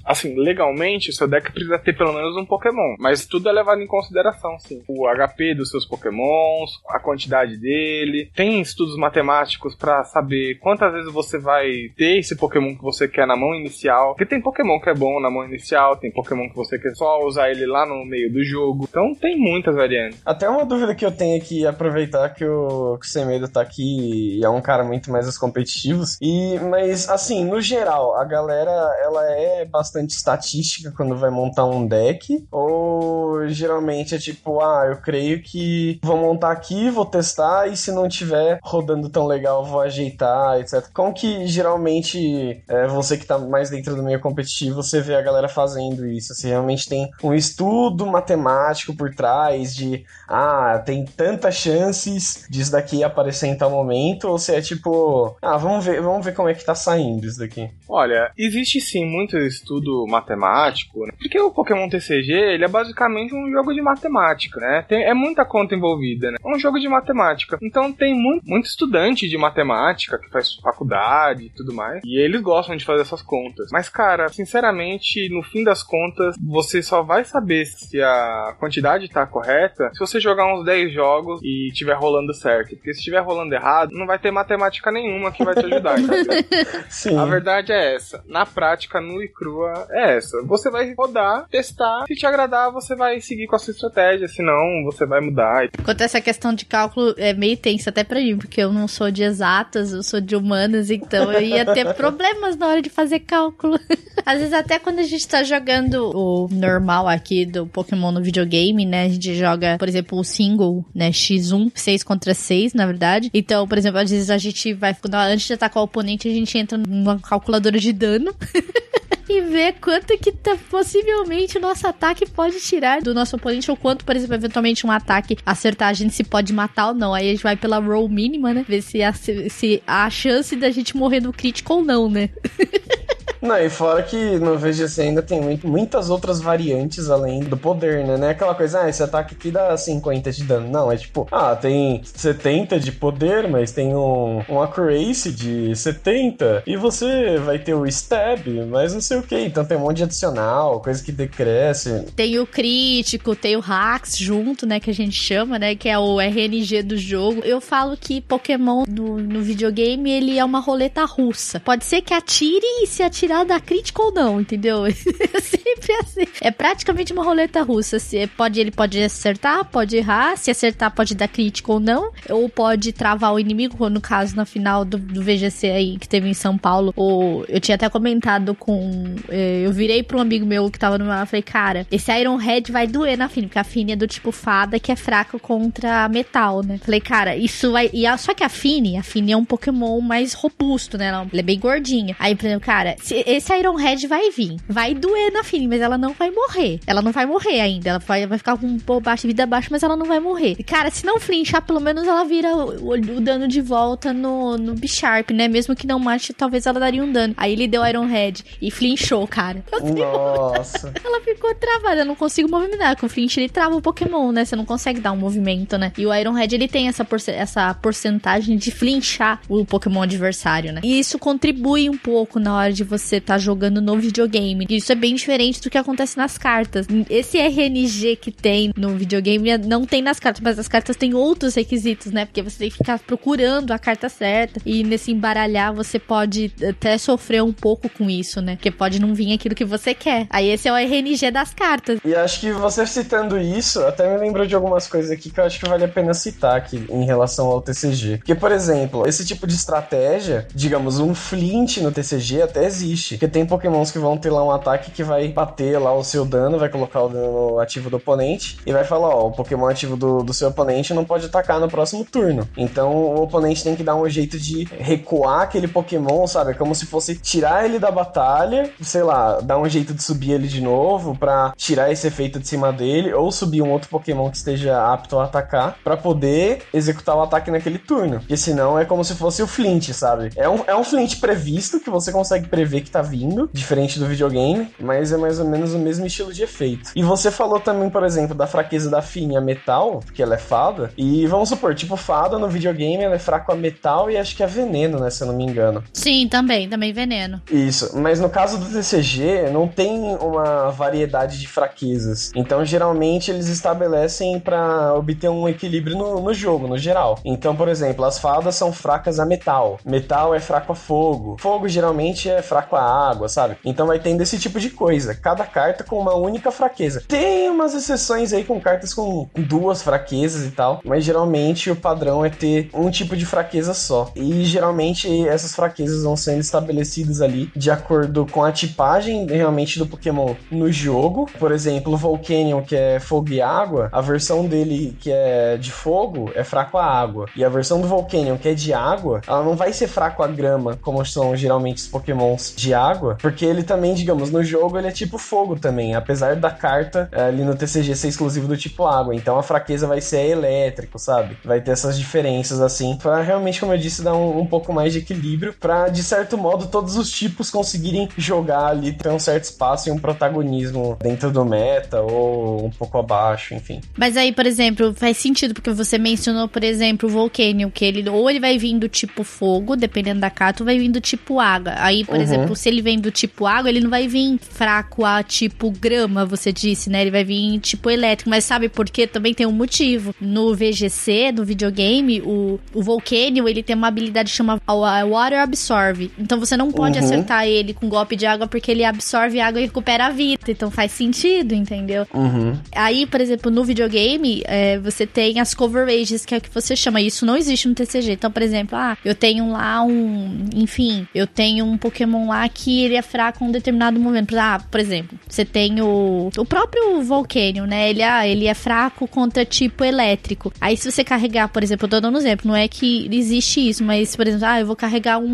assim, legalmente, seu deck precisa ter pelo menos um Pokémon. Mas tudo é levado em consideração, sim. O HP dos seus Pokémons, a quantidade dele. Tem estudos matemáticos para saber quantas vezes você vai ter esse Pokémon que você quer na mão inicial. Porque tem Pokémon que é bom na mão inicial, tem Pokémon que você quer só usar ele lá no meio do jogo. Então tem muitas variantes. Até uma dúvida que eu tenho aqui, aproveitar que o, que Semedo tá aqui e é um cara muito mais dos competitivos. E, mas, assim, no geral, a galera, ela é bastante bastante estatística quando vai montar um deck? Ou geralmente é tipo, ah, eu creio que vou montar aqui, vou testar e se não tiver rodando tão legal, vou ajeitar, etc. Como que geralmente é, você que tá mais dentro do meio competitivo, você vê a galera fazendo isso? Se realmente tem um estudo matemático por trás de, ah, tem tantas chances disso daqui aparecer em tal momento, ou se é tipo, ah, vamos ver, vamos ver como é que tá saindo isso daqui. Olha, existe sim muito estudo estudo matemático, né? Porque o Pokémon TCG, ele é basicamente um jogo de matemática, né? Tem, é muita conta envolvida, né? É um jogo de matemática. Então tem muito, muito estudante de matemática que faz faculdade e tudo mais. E eles gostam de fazer essas contas. Mas, cara, sinceramente, no fim das contas, você só vai saber se a quantidade tá correta se você jogar uns 10 jogos e tiver rolando certo. Porque se estiver rolando errado, não vai ter matemática nenhuma que vai te ajudar, (laughs) Sim. A verdade é essa. Na prática, nua e crua, é essa. Você vai rodar, testar. Se te agradar, você vai seguir com a sua estratégia. Se não, você vai mudar. Quanto a essa questão de cálculo, é meio tenso até pra mim, porque eu não sou de exatas, eu sou de humanas, então eu ia ter (laughs) problemas na hora de fazer cálculo. (laughs) Às vezes, até quando a gente tá jogando o normal aqui do Pokémon no videogame, né? A gente joga, por exemplo, o single, né? X1, 6 contra 6, na verdade. Então, por exemplo, às vezes a gente vai, antes de atacar o oponente, a gente entra numa calculadora de dano. (laughs) e ver quanto que tá, possivelmente o nosso ataque pode tirar do nosso oponente, ou quanto, por exemplo, eventualmente um ataque acertar a gente se pode matar ou não. Aí a gente vai pela roll mínima, né? Ver se a, se a chance da gente morrer no crítico ou não, né? (laughs) Não, e fora que no VGC ainda tem muitas outras variantes além do poder, né? Não é aquela coisa, ah, esse ataque aqui dá 50 de dano. Não, é tipo, ah, tem 70 de poder, mas tem um, um accuracy de 70. E você vai ter o stab, mas não sei o que. Então tem um monte de adicional, coisa que decresce. Tem o crítico, tem o hacks junto, né? Que a gente chama, né? Que é o RNG do jogo. Eu falo que Pokémon no, no videogame ele é uma roleta russa. Pode ser que atire e se atirar da crítica ou não, entendeu? (laughs) É sempre assim. É praticamente uma roleta russa. Se pode, ele pode acertar, pode errar. Se acertar, pode dar crítica ou não. Ou pode travar o inimigo, no caso, na final do, do VGC aí, que teve em São Paulo. Ou eu tinha até comentado com. Eh, eu virei pra um amigo meu que tava no meu. falei, cara, esse Iron Head vai doer na Fini, porque a Fini é do tipo fada que é fraca contra metal, né? Falei, cara, isso vai. E a... Só que a Fini, a Fini é um Pokémon mais robusto, né? Ela é bem gordinha. Aí, por exemplo, cara, se esse Iron Head vai vir. Vai doer na Fini, mas ela não vai morrer. Ela não vai morrer ainda. Ela vai, vai ficar com um pouco baixo, vida baixa, mas ela não vai morrer. E, cara, se não flinchar, pelo menos ela vira o, o, o dano de volta no, no Bisharp, né? Mesmo que não mate, talvez ela daria um dano. Aí ele deu Iron Head e flinchou, cara. Nossa. (laughs) ela ficou travada. Eu não consigo movimentar. Com o flinch ele trava o Pokémon, né? Você não consegue dar um movimento, né? E o Iron Head ele tem essa, porce essa porcentagem de flinchar o Pokémon adversário, né? E isso contribui um pouco na hora de você tá jogando no videogame. Isso é bem diferente do que acontece nas cartas. Esse RNG que tem no videogame não tem nas cartas, mas as cartas têm outros requisitos, né? Porque você tem que ficar procurando a carta certa. E nesse embaralhar você pode até sofrer um pouco com isso, né? Porque pode não vir aquilo que você quer. Aí esse é o RNG das cartas. E acho que você citando isso, até me lembrou de algumas coisas aqui que eu acho que vale a pena citar aqui em relação ao TCG. Porque, por exemplo, esse tipo de estratégia, digamos, um flint no TCG até existe. Porque tem pokémons que vão ter lá um ataque que vai bater lá o seu dano, vai colocar o dano ativo do oponente e vai falar, ó, o pokémon ativo do, do seu oponente não pode atacar no próximo turno. Então o oponente tem que dar um jeito de recuar aquele pokémon, sabe? É como se fosse tirar ele da batalha, sei lá, dar um jeito de subir ele de novo para tirar esse efeito de cima dele, ou subir um outro pokémon que esteja apto a atacar para poder executar o ataque naquele turno. Porque senão é como se fosse o flint, sabe? É um, é um flint previsto que você consegue prever que tá vindo, diferente do videogame, mas é mais ou menos o mesmo estilo de efeito. E você falou também, por exemplo, da fraqueza da Fini a metal, porque ela é fada, e vamos supor, tipo, fada no videogame ela é fraca a metal e acho que é veneno, né, se eu não me engano. Sim, também, também veneno. Isso, mas no caso do TCG, não tem uma variedade de fraquezas. Então, geralmente, eles estabelecem para obter um equilíbrio no, no jogo, no geral. Então, por exemplo, as fadas são fracas a metal, metal é fraco a fogo, fogo geralmente é fraco a água, sabe? Então vai tendo esse tipo de coisa. Cada carta com uma única fraqueza. Tem umas exceções aí com cartas com duas fraquezas e tal, mas geralmente o padrão é ter um tipo de fraqueza só. E geralmente essas fraquezas vão sendo estabelecidas ali de acordo com a tipagem realmente do Pokémon no jogo. Por exemplo, o Volcanion, que é fogo e água, a versão dele que é de fogo é fraco a água. E a versão do Volcanion, que é de água, ela não vai ser fraco a grama, como são geralmente os Pokémons de água, porque ele também, digamos, no jogo ele é tipo fogo também, apesar da carta é, ali no TCG ser exclusivo do tipo água. Então a fraqueza vai ser elétrico, sabe? Vai ter essas diferenças assim, para realmente, como eu disse, dar um, um pouco mais de equilíbrio, para de certo modo todos os tipos conseguirem jogar ali, ter um certo espaço e um protagonismo dentro do meta ou um pouco abaixo, enfim. Mas aí, por exemplo, faz sentido porque você mencionou, por exemplo, o Volcanion, que ele ou ele vai vir do tipo fogo, dependendo da carta, ou vai vir do tipo água. Aí, por uhum. exemplo, se ele vem do tipo água, ele não vai vir fraco a tipo grama, você disse, né? Ele vai vir tipo elétrico. Mas sabe por quê? Também tem um motivo. No VGC, no videogame, o, o Volcanion, ele tem uma habilidade que chama Water Absorb. Então você não pode uhum. acertar ele com golpe de água porque ele absorve água e recupera a vida. Então faz sentido, entendeu? Uhum. Aí, por exemplo, no videogame, é, você tem as coverages, que é o que você chama. Isso não existe no TCG. Então, por exemplo, ah, eu tenho lá um. Enfim, eu tenho um Pokémon lá que ele é fraco em um determinado momento. Ah, por exemplo, você tem o. O próprio Volcanion, né? Ele, ah, ele é fraco contra tipo elétrico. Aí, se você carregar, por exemplo, eu tô dando um exemplo, não é que existe isso, mas, por exemplo, ah, eu vou carregar um,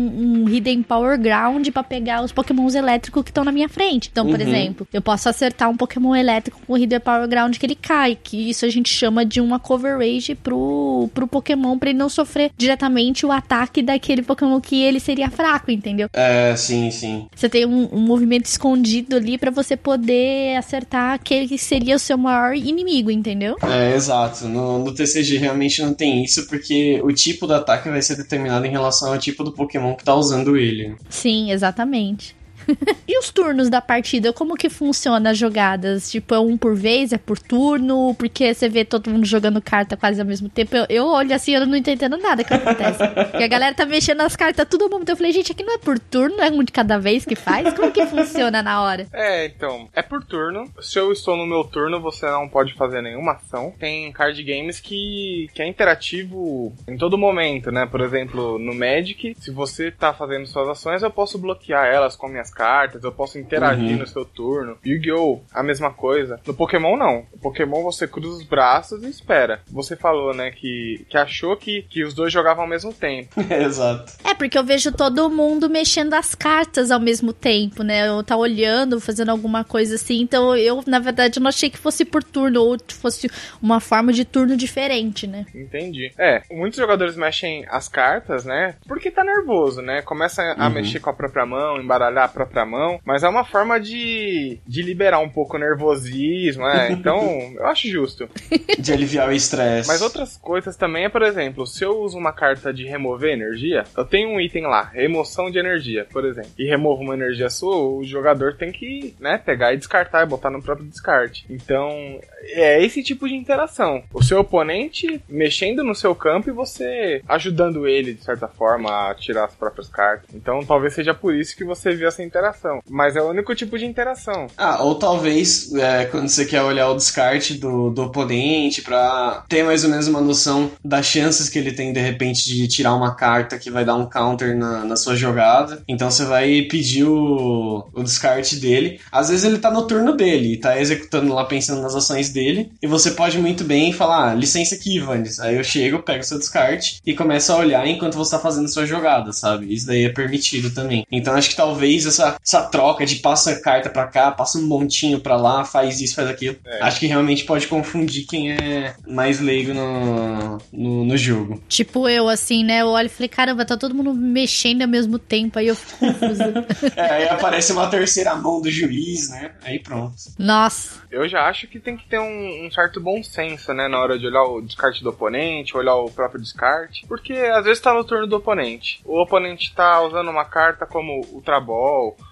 um Hidden Power Ground pra pegar os Pokémons elétricos que estão na minha frente. Então, por uhum. exemplo, eu posso acertar um Pokémon elétrico com o Hidden Power Ground que ele cai, que isso a gente chama de uma coverage pro, pro Pokémon pra ele não sofrer diretamente o ataque daquele Pokémon que ele seria fraco, entendeu? É, sim, sim. Você tem um, um movimento escondido ali para você poder acertar aquele que seria o seu maior inimigo, entendeu? É, exato. No, no TCG realmente não tem isso, porque o tipo do ataque vai ser determinado em relação ao tipo do Pokémon que tá usando ele. Sim, exatamente. E os turnos da partida? Como que funciona as jogadas? Tipo, é um por vez? É por turno? Porque você vê todo mundo jogando carta quase ao mesmo tempo. Eu, eu olho assim, eu não entendendo nada que acontece. Porque a galera tá mexendo as cartas tudo tempo. Eu falei, gente, aqui não é por turno, é um de cada vez que faz? Como que funciona na hora? É, então, é por turno. Se eu estou no meu turno, você não pode fazer nenhuma ação. Tem card games que, que é interativo em todo momento, né? Por exemplo, no Magic, se você tá fazendo suas ações, eu posso bloquear elas com minhas cartas, eu posso interagir uhum. no seu turno. Yu-Gi-Oh! a mesma coisa. No Pokémon, não. No Pokémon você cruza os braços e espera. Você falou, né, que, que achou que, que os dois jogavam ao mesmo tempo. (laughs) Exato. É, porque eu vejo todo mundo mexendo as cartas ao mesmo tempo, né? Eu tá olhando, fazendo alguma coisa assim. Então eu, na verdade, não achei que fosse por turno ou fosse uma forma de turno diferente, né? Entendi. É, muitos jogadores mexem as cartas, né? Porque tá nervoso, né? Começa a uhum. mexer com a própria mão, embaralhar a própria própria mão, mas é uma forma de, de liberar um pouco o nervosismo, né? (laughs) Então, eu acho justo. De aliviar o estresse. Mas outras coisas também é, por exemplo, se eu uso uma carta de remover energia, eu tenho um item lá, remoção de energia, por exemplo, e removo uma energia sua, o jogador tem que, né, pegar e descartar e botar no próprio descarte. Então, é esse tipo de interação. O seu oponente mexendo no seu campo e você ajudando ele, de certa forma, a tirar as próprias cartas. Então, talvez seja por isso que você viu essa interação. Mas é o único tipo de interação. Ah, ou talvez é, quando você quer olhar o descarte do, do oponente para ter mais ou menos uma noção das chances que ele tem de repente de tirar uma carta que vai dar um counter na, na sua jogada. Então você vai pedir o, o descarte dele. Às vezes ele tá no turno dele tá executando lá pensando nas ações dele. E você pode muito bem falar: ah, licença aqui, Ivanes. Aí eu chego, pego seu descarte e começo a olhar enquanto você tá fazendo sua jogada, sabe? Isso daí é permitido também. Então acho que talvez essa essa, essa troca de passa carta pra cá, passa um montinho pra lá, faz isso, faz aquilo. É. Acho que realmente pode confundir quem é mais leigo no, no, no, jogo. Tipo eu, assim, né? Eu olho e falei, caramba, tá todo mundo mexendo ao mesmo tempo, aí eu fico confusa. (laughs) é, aí aparece uma terceira mão do juiz, né? Aí pronto. Nossa. Eu já acho que tem que ter um, um certo bom senso, né? Na hora de olhar o descarte do oponente, olhar o próprio descarte. Porque às vezes tá no turno do oponente. O oponente tá usando uma carta como Ultra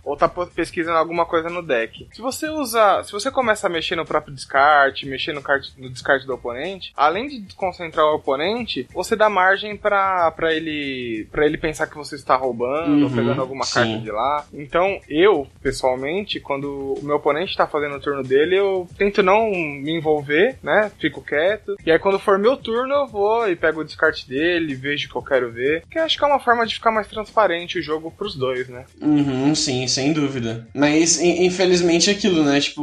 Ou tá pesquisando alguma coisa no deck. Se você usa, se você começa a mexer no próprio descarte, mexer no, cart, no descarte do oponente, além de desconcentrar o oponente, você dá margem para ele para ele pensar que você está roubando, uhum, ou pegando alguma sim. carta de lá. Então, eu, pessoalmente, quando o meu oponente está fazendo o turno dele, eu tento não me envolver, né? Fico quieto. E aí quando for meu turno, eu vou e pego o descarte dele, vejo o que eu quero ver. Que acho que é uma forma de ficar mais transparente o jogo pros dois, né? Uhum, sim sim, sem dúvida. Mas infelizmente é aquilo, né? Tipo,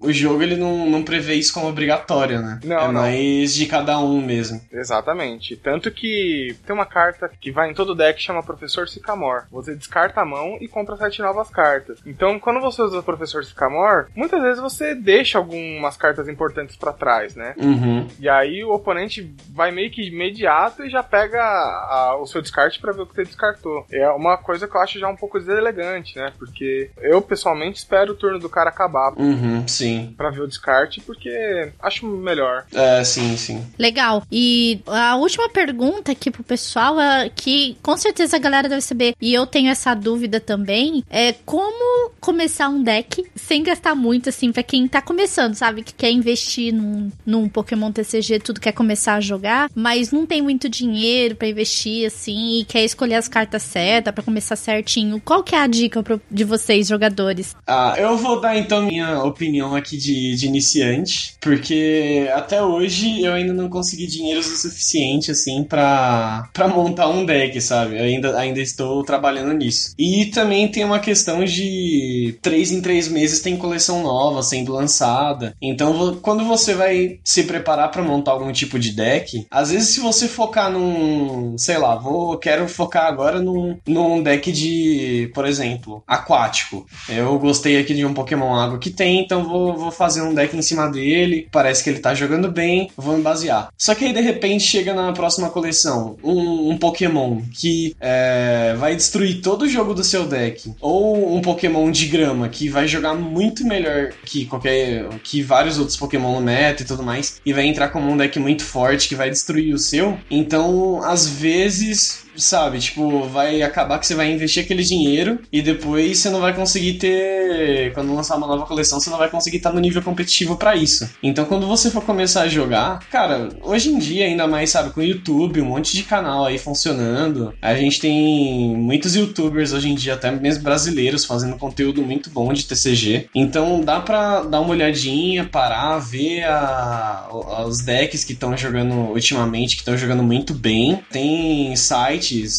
o jogo ele não, não prevê isso como obrigatório, né? Não, é não. mais de cada um mesmo. Exatamente. Tanto que tem uma carta que vai em todo deck que chama Professor Sycamore. Você descarta a mão e compra sete novas cartas. Então, quando você usa o Professor Sycamore, muitas vezes você deixa algumas cartas importantes para trás, né? Uhum. E aí o oponente vai meio que imediato e já pega a- o seu descarte para ver o que você descartou. É uma coisa que eu acho já um pouco deselegante, né? Porque eu pessoalmente espero o turno do cara acabar Uhum, sim. pra ver o descarte, porque acho melhor. É, sim, sim. Legal. E a última pergunta aqui pro pessoal, é que com certeza a galera deve saber, e eu tenho essa dúvida também, é como começar um deck sem gastar muito, assim, pra quem tá começando, sabe? Que quer investir num, num Pokémon TCG, tudo quer começar a jogar, mas não tem muito dinheiro pra investir, assim, e quer escolher as cartas certas pra começar certinho. Qual que é a dica pro- de vocês, jogadores? Ah, eu vou dar então minha opinião aqui de, de iniciante, porque até hoje eu ainda não consegui dinheiro o suficiente assim pra pra montar um deck, sabe? Eu ainda, ainda estou trabalhando nisso. E também tem uma questão de três em três meses tem coleção nova sendo lançada. Então, quando você vai se preparar pra montar algum tipo de deck, às vezes se você focar num, sei lá, vou quero focar agora num, num deck de, por exemplo, aquático. Eu gostei aqui de um Pokémon água que tem, então vou, vou fazer um deck em cima dele. Parece que ele tá jogando bem, vou me basear. Só que aí de repente chega na próxima coleção um, um Pokémon que é, vai destruir todo o jogo do seu deck, ou um Pokémon de grama que vai jogar muito melhor que qualquer que vários outros Pokémon no meta e tudo mais, e vai entrar como um deck muito forte que vai destruir o seu. Então, às vezes sabe? Tipo, vai acabar que você vai investir aquele dinheiro e depois você não vai conseguir ter. Quando lançar uma nova coleção, você não vai conseguir estar no nível competitivo pra isso. Então, quando você for começar a jogar, cara, hoje em dia, ainda mais, sabe, com o YouTube, um monte de canal aí funcionando, a gente tem muitos youtubers hoje em dia, até mesmo brasileiros, fazendo conteúdo muito bom de TCG. Então, dá pra dar uma olhadinha, parar, ver a- os decks que estão jogando ultimamente, que estão jogando muito bem. Tem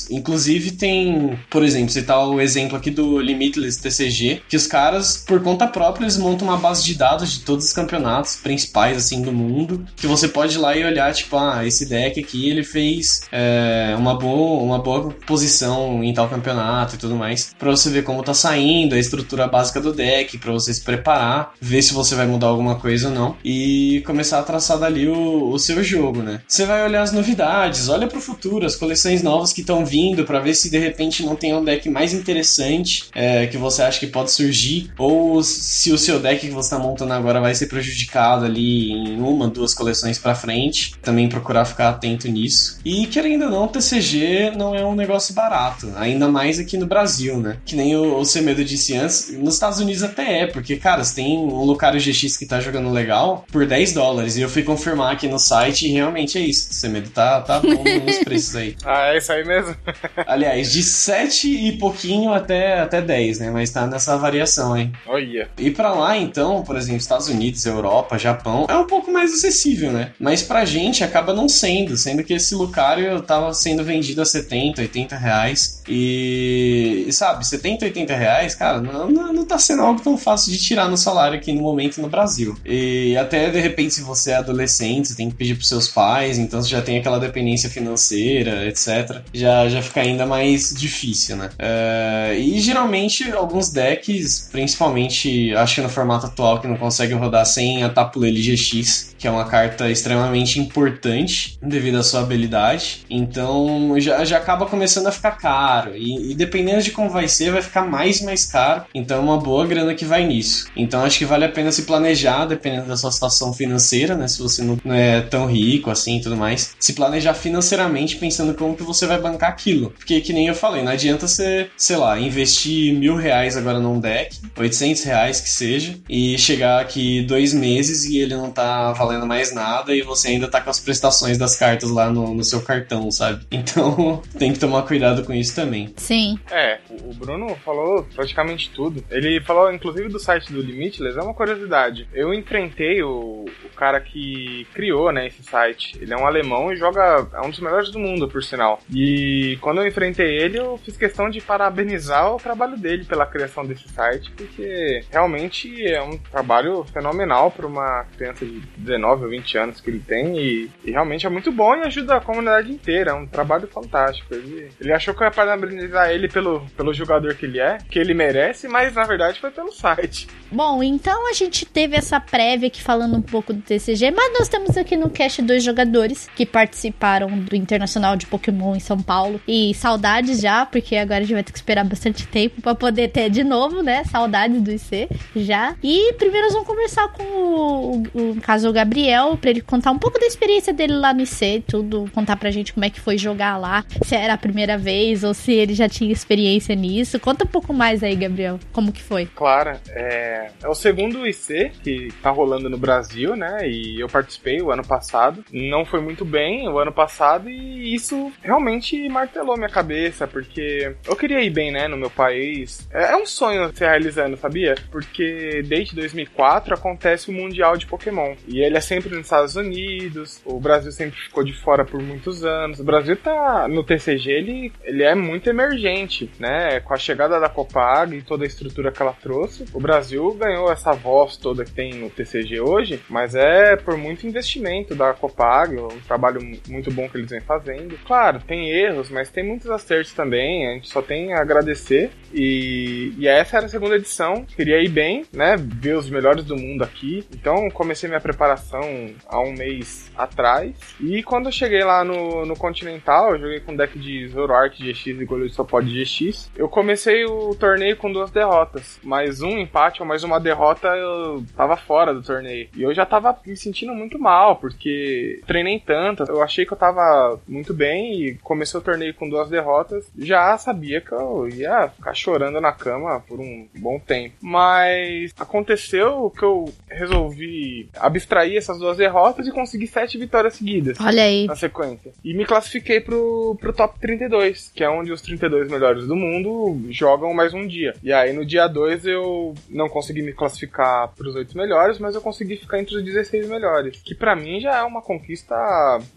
inclusive tem, por exemplo, citar o exemplo aqui do Limitless TCG, que os caras, por conta própria, eles montam uma base de dados de todos os campeonatos principais, assim, do mundo, que você pode ir lá e olhar, tipo, ah, esse deck aqui, ele fez é, uma, boa, uma boa posição em tal campeonato e tudo mais, pra você ver como tá saindo, a estrutura básica do deck, pra você se preparar, ver se você vai mudar alguma coisa ou não, e começar a traçar dali o, o seu jogo, né? Você vai olhar as novidades, olha pro futuro, as coleções novas que estão vindo, pra ver se de repente não tem um deck mais interessante é, que você acha que pode surgir, ou se o seu deck que você tá montando agora vai ser prejudicado ali em uma, duas coleções pra frente. Também procurar ficar atento nisso. E querendo ou não, TCG não é um negócio barato, ainda mais aqui no Brasil, né? Que nem o, o Semedo disse antes, nos Estados Unidos até é, porque, cara, você tem um Lucario GX que tá jogando legal por 10 dólares, e eu fui confirmar aqui no site e realmente é isso. O Semedo tá, tá bom nos (laughs) preços aí. Ah, é isso aí mesmo? (laughs) Aliás, de 7 e pouquinho até, até 10, né? Mas tá nessa variação, hein? Olha. E pra lá, então, por exemplo, Estados Unidos, Europa, Japão, é um pouco mais acessível, né? Mas pra gente acaba não sendo, sendo que esse Lucario tava sendo vendido a 70, 80 reais. E, e sabe, 70, 80 reais, cara, não, não, não tá sendo algo tão fácil de tirar no salário aqui no momento no Brasil. E até de repente, se você é adolescente, você tem que pedir pros seus pais, então você já tem aquela dependência financeira, etc. Já, já fica ainda mais difícil, né? É, e geralmente alguns decks, principalmente acho que no formato atual, que não consegue rodar sem a Tapuele GX, que é uma carta extremamente importante devido à sua habilidade. Então já, já acaba começando a ficar caro. E, e dependendo de como vai ser, vai ficar mais e mais caro. Então é uma boa grana que vai nisso. Então acho que vale a pena se planejar, dependendo da sua situação financeira, né? Se você não, é tão rico assim e tudo mais. Se planejar financeiramente pensando como que você vai bancar aquilo. Porque que nem eu falei, não adianta você, sei lá, investir mil reais agora num deck, 800 reais que seja, e chegar aqui dois meses e ele não tá valendo valendo mais nada e você ainda tá com as prestações das cartas lá no, no seu cartão, sabe? (laughs) Então tem que tomar cuidado com isso também. Sim. É, o Bruno falou praticamente tudo. Ele falou, inclusive, do site do Limitless, é uma curiosidade. Eu enfrentei o, o cara que criou, né, esse site. Ele é um alemão e joga. É um dos melhores do mundo, por sinal. E quando eu enfrentei ele, eu fiz questão de parabenizar o trabalho dele pela criação desse site, porque realmente é um trabalho fenomenal para uma criança de 19 ou 20 anos que ele tem e, e, realmente é muito bom e ajuda a comunidade inteira. É um trabalho fantástico. Ele, ele achou que eu ia parabenizar ele pelo, pelo jogador que ele é, que ele merece, mas na verdade foi pelo site. Bom, então a gente teve essa prévia aqui falando um pouco do TCG, mas nós temos aqui no cast dois jogadores que participaram do Internacional de Pokémon em São Paulo. E saudades já, porque agora a gente vai ter que esperar bastante tempo para poder ter de novo, né? Saudades do IC já. E primeiro nós vamos conversar com o, o, o caso o Gabriel, para ele contar um pouco da experiência dele lá no IC, tudo, contar pra gente como é que foi jogar lá, se era a primeira vez ou se ele já tinha experiência nisso. Conta um pouco mais aí, Gabriel, como que foi. Claro, é, é o segundo IC que tá rolando no Brasil, né? E eu participei o ano passado. Não foi muito bem o ano passado e isso realmente martelou minha cabeça, porque eu queria ir bem, né, no meu país. É, é um sonho se realizando, sabia? Porque desde 2004 acontece o Mundial de Pokémon. E ele é sempre nos Estados Unidos, o Brasil sempre ficou de fora por muitos anos. O Brasil tá no TCG, ele, ele é muito emergente, né? Com a chegada da Copag e toda a estrutura que ela trouxe, o Brasil ganhou essa voz toda que tem no TCG hoje, mas é por muito investimento da Copag, um trabalho muito bom que eles vêm fazendo. Claro, tem erros, mas tem muitos acertos também, a gente só tem a agradecer. E, e essa era a segunda edição, queria ir bem, né? Ver os melhores do mundo aqui. Então comecei minha preparação há um mês atrás. E quando eu cheguei lá no, no Continental, eu joguei com deck de Zoroark GX e goleiro só pode GX. Eu comecei o torneio com duas derrotas. Mais um empate ou mais uma derrota, eu tava fora do torneio. E eu já tava me sentindo muito mal, porque treinei tanto. Eu achei que eu tava muito bem e comecei o torneio com duas derrotas. Já sabia que eu ia ficar chorando na cama por um bom tempo. Mas aconteceu que eu resolvi abstrair essas duas derrotas e consegui sete vitórias seguidas. Olha aí. Na sequência. E me classifiquei pro, pro top 32, que é onde os 32 melhores do mundo jogam mais um dia. E aí no dia 2 eu não consegui me classificar pros 8 melhores, mas eu consegui ficar entre os 16 melhores. Que para mim já é uma conquista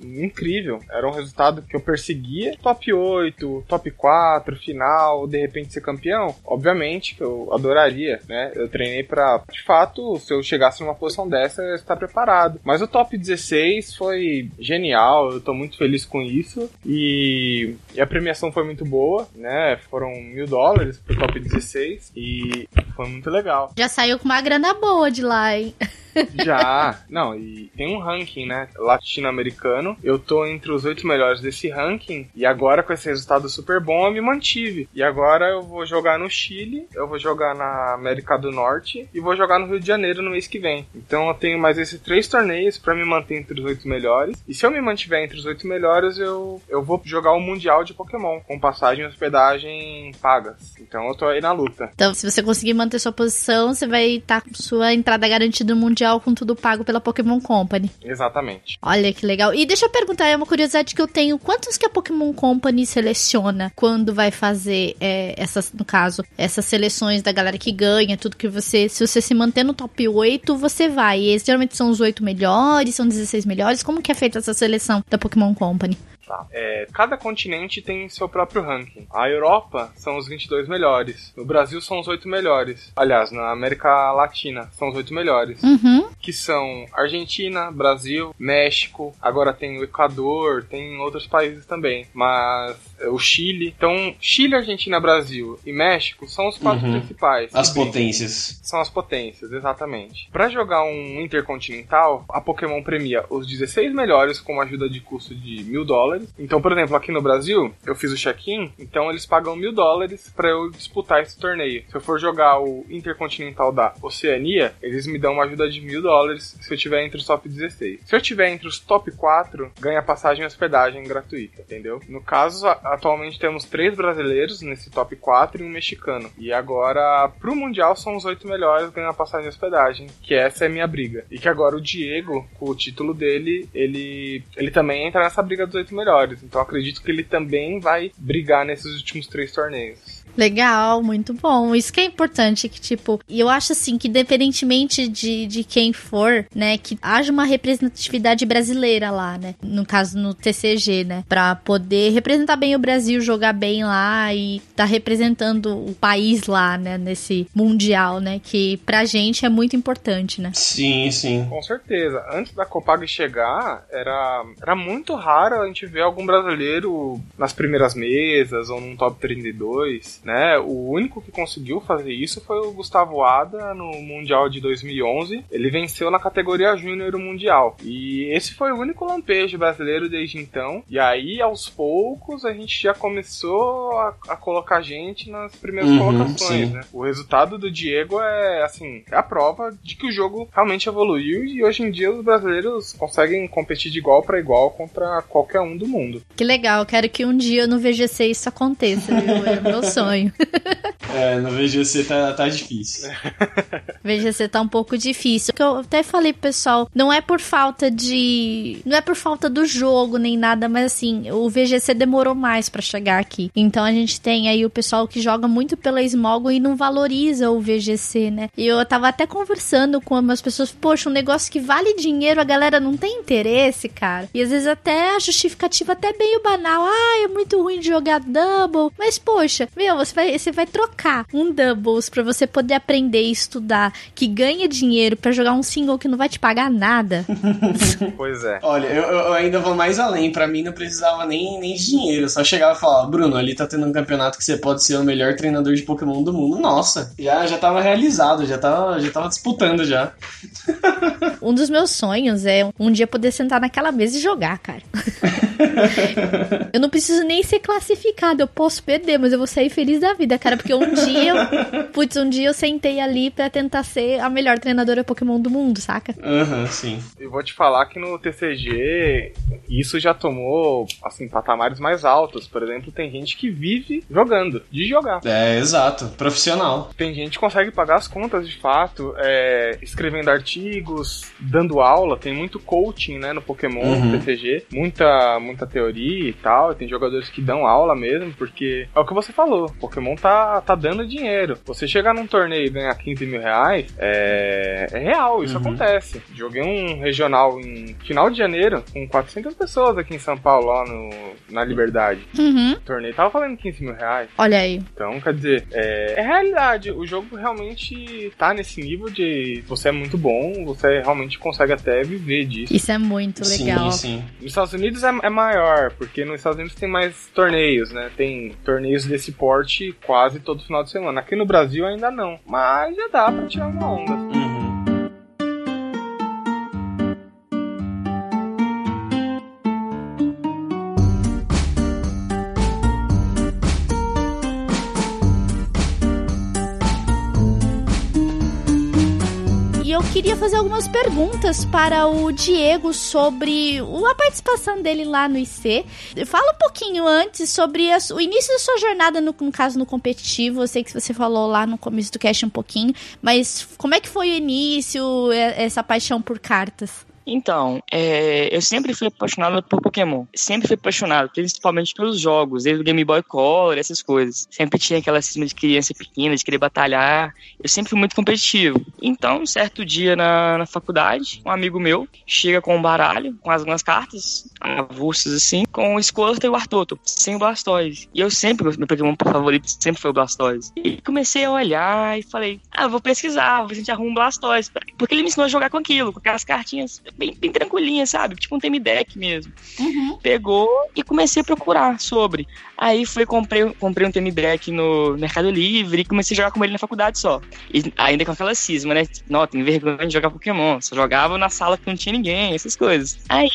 incrível. Era um resultado que eu perseguia. Top 8, top 4, final, de repente ser campeão. Obviamente que eu adoraria, né? Eu treinei para de fato, se eu chegasse numa posição dessa, eu estar preparado. Mas o top 16 foi genial, eu tô muito feliz com isso. E, e a premiação foi muito boa, né? Foram mil dólares pro top 16 e foi muito legal. Já saiu com uma grana boa de lá, hein? (laughs) Já, não, e tem um ranking, né? Latino-americano. Eu tô entre os oito melhores desse ranking. E agora, com esse resultado super bom, eu me mantive. E agora eu vou jogar no Chile, eu vou jogar na América do Norte e vou jogar no Rio de Janeiro no mês que vem. Então eu tenho mais esses três torneios para me manter entre os oito melhores. E se eu me mantiver entre os oito melhores, eu, eu vou jogar o Mundial de Pokémon, com passagem e hospedagem pagas. Então eu tô aí na luta. Então, se você conseguir manter sua posição, você vai estar com sua entrada garantida no Mundial com tudo pago pela Pokémon Company. Exatamente. Olha que legal. E deixa eu perguntar, é uma curiosidade que eu tenho: quantos que a Pokémon Company seleciona quando vai fazer é, essas, no caso, essas seleções da galera que ganha, tudo que você. Se você se manter no top 8, você vai. E esses geralmente são os 8 melhores, são 16 melhores. Como que é feita essa seleção da Pokémon Company? Tá. É, cada continente tem seu próprio ranking. A Europa são os 22 melhores. No Brasil são os 8 melhores. Aliás, na América Latina são os 8 melhores. Uhum. Que são Argentina, Brasil, México. Agora tem o Equador, tem outros países também. Mas é, o Chile. Então, Chile, Argentina, Brasil e México são os quatro Uhum. principais. As potências. São as potências, exatamente. Para jogar um intercontinental, a Pokémon premia os 16 melhores com uma ajuda de custo de mil dólares. Então, por exemplo, aqui no Brasil, eu fiz o check-in, então eles pagam mil dólares para eu disputar esse torneio. Se eu for jogar o intercontinental da Oceania, eles me dão uma ajuda de mil dólares se eu tiver entre os top 16. Se eu tiver entre os top 4, ganha passagem e hospedagem gratuita, entendeu? No caso, atualmente temos três brasileiros nesse top 4 e um mexicano. E agora, pro Mundial, são os oito melhores ganham passagem e hospedagem, que essa é minha briga. E que agora o Diego, com o título dele, ele, ele também entra nessa briga dos oito melhores. Então acredito que ele também vai brigar nesses últimos três torneios. Legal, muito bom. Isso que é importante, que tipo, e eu acho assim que independentemente de, de quem for, né, que haja uma representatividade brasileira lá, né? No caso no TCG, né, para poder representar bem o Brasil, jogar bem lá e tá representando o país lá, né, nesse mundial, né, que pra gente é muito importante, né? Sim, sim. Com certeza. Antes da Copag chegar, era era muito raro a gente ver algum brasileiro nas primeiras mesas ou num top 32 né? O único que conseguiu fazer isso foi o Gustavo Ada no Mundial de 2011. Ele venceu na categoria Júnior Mundial. E esse foi o único lampejo brasileiro desde então. E aí, aos poucos, a gente já começou a, a colocar gente nas primeiras uhum, colocações, né? O resultado do Diego é, assim, é a prova de que o jogo realmente evoluiu e hoje em dia os brasileiros conseguem competir de igual para igual contra qualquer um do mundo. Que legal, quero que um dia no VGC isso aconteça, viu? É meu sonho sonho. (laughs) É, no VGC tá, tá difícil. (laughs) VGC tá um pouco difícil. Que eu até falei pro pessoal, não é por falta de. Não é por falta do jogo nem nada, mas assim, o VGC demorou mais para chegar aqui. Então a gente tem aí o pessoal que joga muito pela Smoggle e não valoriza o VGC, né? E eu tava até conversando com algumas pessoas, poxa, um negócio que vale dinheiro, a galera não tem interesse, cara. E às vezes até a justificativa até meio banal. Ah, é muito ruim de jogar double. Mas, poxa, meu, você vai, você vai trocar um doubles para você poder aprender e estudar, que ganha dinheiro para jogar um single que não vai te pagar nada. (laughs) pois é. Olha, eu, eu ainda vou mais além. Para mim não precisava nem, nem de dinheiro. Eu só chegava e falava, Bruno, ali tá tendo um campeonato que você pode ser o melhor treinador de Pokémon do mundo. Nossa, já, já tava realizado, já tava, já tava disputando já. (laughs) um dos meus sonhos é um dia poder sentar naquela mesa e jogar, cara. (laughs) eu não preciso nem ser classificado, eu posso perder, mas eu vou sair feliz da vida, cara, porque um dia, eu, putz, um dia eu sentei ali para tentar ser a melhor treinadora Pokémon do mundo, saca? Aham, uhum, sim. Eu vou te falar que no TCG isso já tomou, assim, patamares mais altos. Por exemplo, tem gente que vive jogando, de jogar. É, exato, profissional. Tem gente que consegue pagar as contas de fato, é, escrevendo artigos, dando aula, tem muito coaching, né, no Pokémon, uhum. no TCG, muita, muita teoria e tal, tem jogadores que dão aula mesmo, porque é o que você falou, Pokémon tá, tá dando dinheiro. Você chegar num torneio e ganhar 15 mil reais, é, é real, isso uhum. acontece. Joguei um regional em final de janeiro com 400 pessoas aqui em São Paulo, lá no, na Liberdade. Uhum. O torneio tava valendo 15 mil reais. Olha aí. Então, quer dizer, é, é realidade. O jogo realmente tá nesse nível de você é muito bom, você realmente consegue até viver disso. Isso é muito legal. Sim, sim. Nos Estados Unidos é, é maior, porque nos Estados Unidos tem mais torneios, né? Tem torneios desse porte quase todo final de semana. Aqui no Brasil ainda não. Mas já dá pra tirar uma onda. Queria fazer algumas perguntas para o Diego sobre a participação dele lá no IC. Fala um pouquinho antes sobre a, o início da sua jornada, no, no, caso, no competitivo. Eu sei que você falou lá no começo do cast um pouquinho, mas como é que foi o início, essa paixão por cartas? Então, é, eu sempre fui apaixonado por Pokémon. Sempre fui apaixonado, principalmente pelos jogos, desde o Game Boy Color, essas coisas. Sempre tinha aquela cisma de criança pequena, de querer batalhar. Eu sempre fui muito competitivo. Então, um certo dia na, na faculdade, um amigo meu chega com um baralho, com algumas cartas, avulsas assim, com o Squirtle e o Artoto, sem o Blastoise. E eu sempre, meu Pokémon favorito sempre foi o Blastoise. E comecei a olhar e falei, ah, vou pesquisar, vou ver se a gente arruma um Blastoise. Porque ele me ensinou a jogar com aquilo, com aquelas cartinhas bem, bem tranquilinha, sabe? Tipo um teme deck mesmo. Uhum. Pegou e comecei a procurar sobre. Aí fui, comprei, comprei um TM Deck no Mercado Livre e comecei a jogar com ele na faculdade só. E ainda com aquela cisma, né? Não, tem vergonha de jogar Pokémon. Só jogava na sala que não tinha ninguém, essas coisas. Aí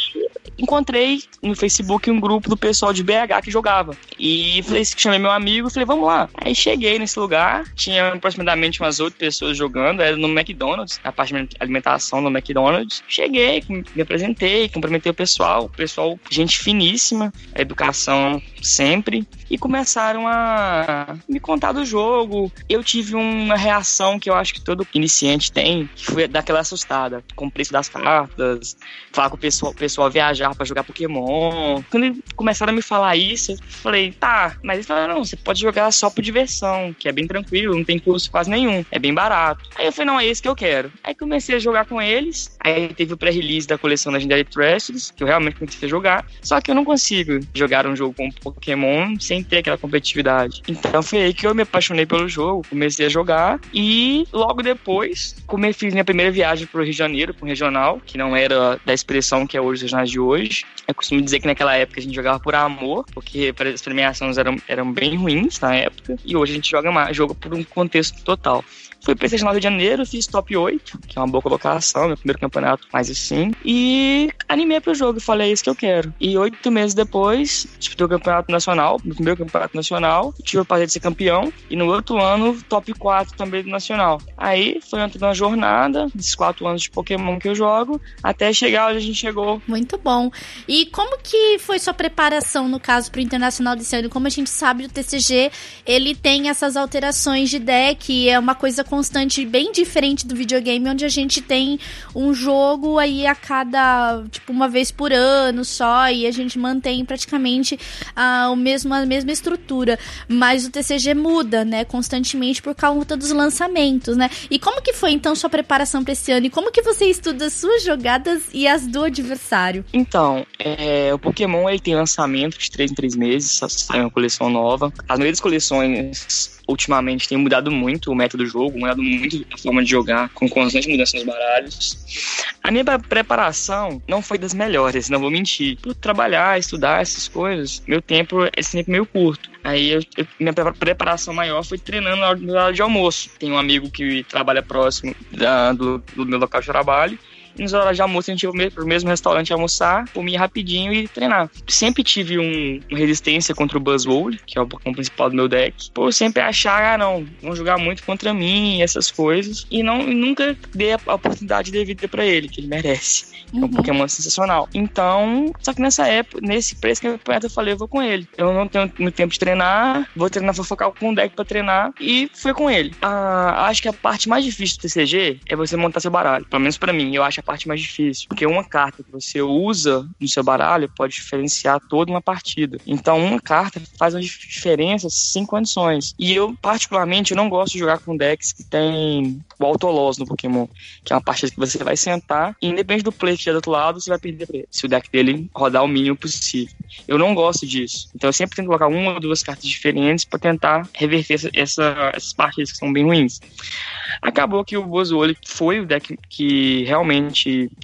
encontrei no Facebook um grupo do pessoal de BH que jogava. E falei, chamei meu amigo e falei, vamos lá. Aí cheguei nesse lugar, tinha aproximadamente umas oito pessoas jogando, era no McDonald's, na parte de alimentação do McDonald's. Cheguei, me apresentei, cumprimentei o pessoal, o pessoal, gente finíssima, educação sempre, e começaram a me contar do jogo. Eu tive uma reação que eu acho que todo iniciante tem, que foi daquela assustada, com o preço das cartas, falar com o pessoal, pessoal viajar para jogar Pokémon. Quando começaram a me falar isso, eu falei, tá, mas eles falaram, não, você pode jogar só por diversão, que é bem tranquilo, não tem custo quase nenhum, é bem barato. Aí eu falei, não, é esse que eu quero. Aí comecei a jogar com eles, aí teve o pré-release da coleção Legendary Treasures, que eu realmente comecei a jogar, só que eu não consigo jogar um jogo com Pokémon sem ter aquela competitividade. Então foi aí que eu me apaixonei pelo jogo, comecei a jogar e logo depois, como fiz minha primeira viagem pro Rio de Janeiro, pro regional, que não era da expressão que é hoje os regionais de hoje. Eu costumo dizer que naquela época a gente jogava por amor, porque as premiações eram, eram bem ruins na época, e hoje a gente joga mais, joga por um contexto total. Fui pra esse de janeiro, fiz top 8, que é uma boa colocação, meu primeiro campeonato mais assim. E animei pro jogo, falei, é isso que eu quero. E oito meses depois, disputei o campeonato nacional, meu primeiro campeonato nacional, tive o prazer de ser campeão. E no outro ano, top 4 também do nacional. Aí foi uma jornada, desses quatro anos de Pokémon que eu jogo, até chegar onde a gente chegou. Muito bom. E como que foi sua preparação, no caso, pro Internacional desse ano? Como a gente sabe, o TCG, ele tem essas alterações de deck, é uma coisa constante bem diferente do videogame, onde a gente tem um jogo aí a cada, tipo, uma vez por ano só, e a gente mantém praticamente a, o mesmo, a mesma estrutura. Mas o TCG muda, né, constantemente por causa dos lançamentos, né? E como que foi, então, sua preparação para esse ano? E como que você estuda suas jogadas e as do adversário? Então, é, o Pokémon, ele tem lançamento de 3 em 3 meses, sai uma coleção nova. As das coleções ultimamente tem mudado muito o método do jogo, mudado muito a forma de jogar, com constante mudança nos baralhos. A minha preparação não foi das melhores, não vou mentir. Por trabalhar, estudar essas coisas, meu tempo é sempre meio curto. Aí eu, eu, minha preparação maior foi treinando na hora de almoço. Tem um amigo que trabalha próximo da, do, do meu local de trabalho nos horários de almoço a gente ia pro mesmo restaurante almoçar, comia rapidinho e treinar. Sempre tive um, uma resistência contra o Buzzwole, que é o Pokémon principal do meu deck, por sempre achar, ah não, vão jogar muito contra mim, essas coisas, e não e nunca dei a, a oportunidade devida para ele, que ele merece. Uhum. É um uhum. Pokémon sensacional. Então, só que nessa época, nesse preço que eu falei, eu vou com ele. Eu não tenho muito tempo de treinar, vou treinar, vou focar com um deck pra treinar e foi com ele. Ah, acho que a parte mais difícil do TCG é você montar seu baralho. Pelo menos para mim, eu acho a parte mais difícil. Porque uma carta que você usa no seu baralho pode diferenciar toda uma partida. Então, uma carta faz uma diferença sem condições. E eu, particularmente, eu não gosto de jogar com decks que tem o Autoloss no Pokémon, que é uma partida que você vai sentar e, independente do play que tiver do outro lado, você vai perder pra ele, se o deck dele rodar o mínimo possível. Eu não gosto disso. Então, eu sempre tento colocar uma ou duas cartas diferentes para tentar reverter essa, essa, essas partidas que são bem ruins. Acabou que o Bozuoli foi o deck que realmente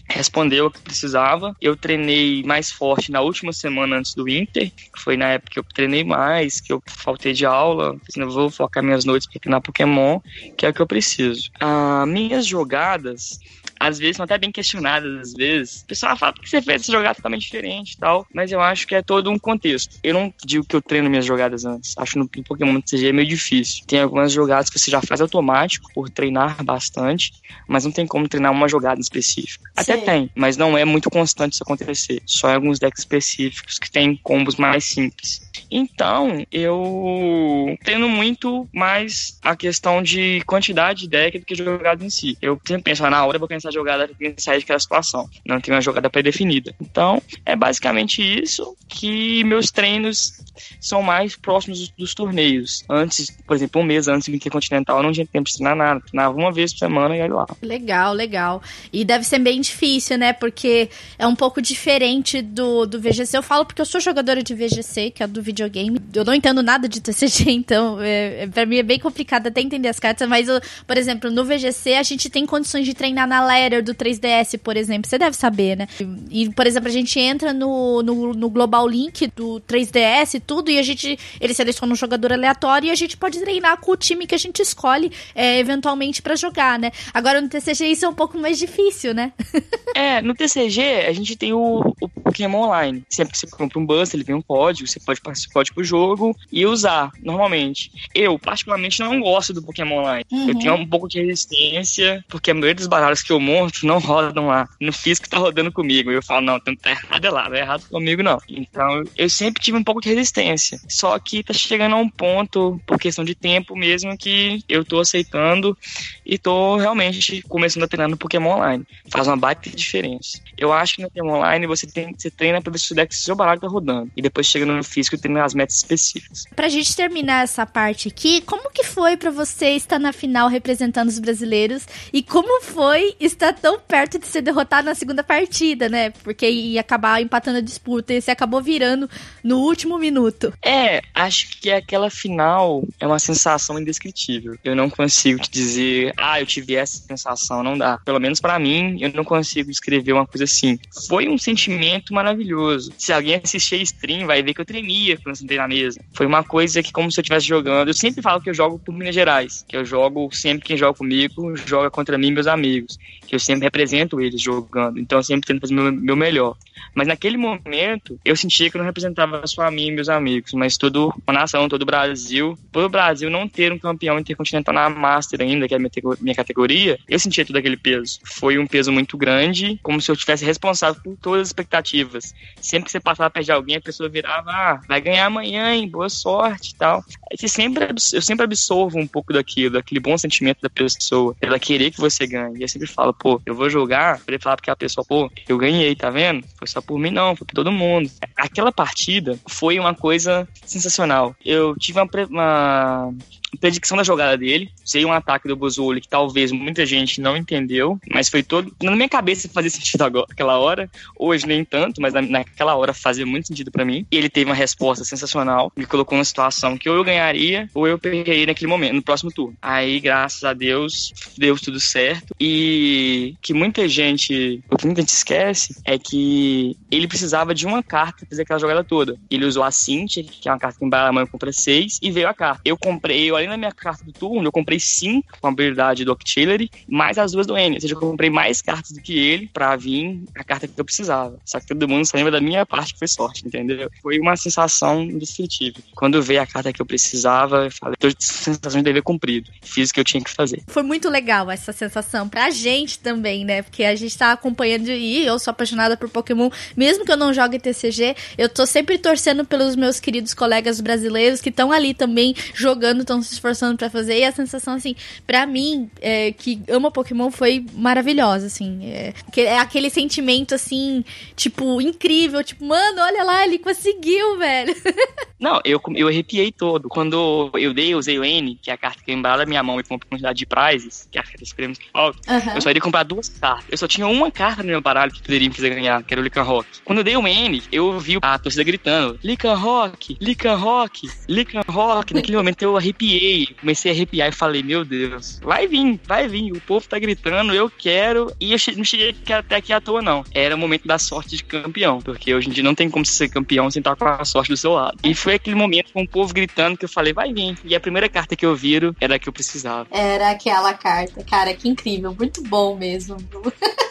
respondeu o que precisava. Eu treinei mais forte na última semana antes do Inter, foi na época que eu treinei mais, que eu faltei de aula, assim, eu vou focar minhas noites para treinar Pokémon, que é o que eu preciso. Ah, minhas jogadas às vezes são até bem questionadas, às vezes. O pessoal fala, que você fez essa jogada totalmente diferente e tal? Mas eu acho que é todo um contexto. Eu não digo que eu treino minhas jogadas antes. Acho que no Pokémon TCG é meio difícil. Tem algumas jogadas que você já faz automático, por treinar bastante, mas não tem como treinar uma jogada específica. Até tem, mas não é muito constante isso acontecer. Só em alguns decks específicos que tem combos mais simples. Então, eu treino muito mais a questão de quantidade de deck do que jogada em si. Eu sempre penso, na hora eu vou pensar jogada que sair daquela situação. Não tem uma jogada pré-definida. Então, é basicamente isso que meus treinos são mais próximos dos, dos, torneios. Antes, por exemplo, um mês antes do Intercontinental, eu não tinha tempo de treinar nada. Treinava uma vez por semana e olha lá. Legal, legal. E deve ser bem difícil, né? Porque é um pouco diferente do, do VGC. Eu falo porque eu sou jogadora de VGC, que é do videogame. Eu não entendo nada de TCG, (laughs) então é, é, pra mim é bem complicado até entender as cartas, mas, eu, por exemplo, no VGC a gente tem condições de treinar na ladder do 3DS, por exemplo. Você deve saber, né? E, por exemplo, a gente entra no, no, no Global Link do 3DS e tudo, e a gente. Ele seleciona um jogador aleatório e a gente pode treinar com o time que a gente escolhe é, eventualmente para jogar, né? Agora no TCG isso é um pouco mais difícil, né? (laughs) é, no TCG a gente tem o, o Pokémon Online. Sempre que você compra um bus, ele vem um código, você pode código pro jogo e usar normalmente. Eu, particularmente, não gosto do Pokémon Online. Uhum. Eu tenho um pouco de resistência, porque a maioria dos baralhos que eu monto não (laughs) rodam lá. No físico tá rodando comigo. Eu falo, não, tá errado é lá, não é errado comigo, não. Então, eu sempre tive um pouco de resistência. Só que tá chegando a um ponto, por questão de tempo mesmo, que eu tô aceitando e tô realmente começando a treinar no Pokémon Online. Faz uma baita diferença. Eu acho que no Pokémon Online você, tem, você treina pra ver se o deck seu baralho tá rodando. E depois chega no físico treina as metas específicas. Pra gente terminar essa parte aqui, como que foi para você estar na final representando os brasileiros? E como foi estar tão perto de ser derrotado na segunda partida, né? Porque ia acabar empatando a disputa e você acabou virando no último minuto. É, acho que aquela final é uma sensação indescritível. Eu não consigo te dizer, ah, eu tive essa sensação, não dá. Pelo menos para mim, eu não consigo descrever uma coisa assim. Foi um sentimento maravilhoso. Se alguém assistir a stream, vai ver que eu tremia quando eu sentei na mesa. Foi uma coisa que, como se eu estivesse jogando. Eu sempre falo que eu jogo por Minas Gerais, que eu jogo sempre quem joga comigo joga contra mim meus amigos, que eu sempre represento eles jogando. Então eu sempre tento fazer meu, meu melhor. Mas naquele momento, eu sentia que eu não representava só a mim e meus amigos, mas toda a nação, todo o Brasil. Por o Brasil não ter um campeão intercontinental na Master ainda, que é a minha, minha categoria, eu sentia todo aquele peso. Foi um peso muito grande, como se eu tivesse responsável por todas as expectativas. Sempre que você passava perto de alguém, a pessoa virava, ah, vai ganhar amanhã, hein, boa sorte e tal. Aí sempre, eu sempre absorvo um pouco daquilo, daquele bom sentimento da pessoa, ela querer que você ganhe. Eu sempre falo, pô, eu vou jogar, ele falar porque a pessoa, pô, eu ganhei, tá vendo? Foi só por mim, não, foi por todo mundo. Aquela partida foi uma coisa sensacional. Eu tive uma, uma predicção da jogada dele. Usei um ataque do Bozoli que talvez muita gente não entendeu, mas foi todo. Na minha cabeça fazia (laughs) sentido agora, aquela hora. Hoje nem tanto, mas naquela hora fazia muito sentido para mim. E ele teve uma resposta sensacional. Me colocou numa situação que ou eu ganharia ou eu perderia naquele momento, no próximo turno. Aí, graças a Deus, deu tudo certo. E que muita gente. O que muita gente esquece é que ele precisava de uma carta pra fazer aquela jogada toda. Ele usou a Cintia, que é uma carta que embala a mão e compra seis, e veio a carta. Eu comprei, eu além da minha carta do turno, eu comprei cinco com a habilidade do Octillery, mais as duas do N. Ou seja, eu comprei mais cartas do que ele pra vir a carta que eu precisava. Só que todo mundo só lembra da minha parte que foi sorte, entendeu? Foi uma sensação indescritível. Quando veio a carta que eu precisava, eu falei, tô sensação de dever cumprido. Fiz o que eu tinha que fazer. Foi muito legal essa sensação pra gente também, né? Porque a gente tá acompanhando e eu sou apaixonada por Pokémon, mesmo que eu não jogue TCG, eu tô sempre torcendo pelos meus queridos colegas brasileiros que estão ali também jogando, estão se esforçando para fazer. E a sensação, assim, para mim, é, que ama Pokémon foi maravilhosa, assim. É, é aquele sentimento, assim, tipo, incrível. Tipo, mano, olha lá, ele conseguiu, velho. (laughs) Não, eu, eu arrepiei todo. Quando eu dei, eu usei o N, que é a carta que embala minha mão e compra quantidade de prizes, que é a carta dos prêmios que falta, uhum. eu só iria comprar duas cartas. Eu só tinha uma carta no meu baralho que poderia me fazer ganhar, que era o Lican Rock. Quando eu dei o N, eu ouvi a torcida gritando: Lican Rock, Lican Rock, Lican Rock. Naquele momento eu arrepiei arrepiei, comecei a arrepiar e falei, meu Deus, vai vir, vai vir, o povo tá gritando, eu quero. E eu não cheguei até aqui à toa, não. Era o momento da sorte de campeão, porque hoje em dia não tem como ser campeão sem estar com a sorte do seu lado. E foi aquele momento com o povo gritando que eu falei, vai vir. E a primeira carta que eu viro era a que eu precisava. Era aquela carta. Cara, que incrível, muito bom mesmo. (laughs)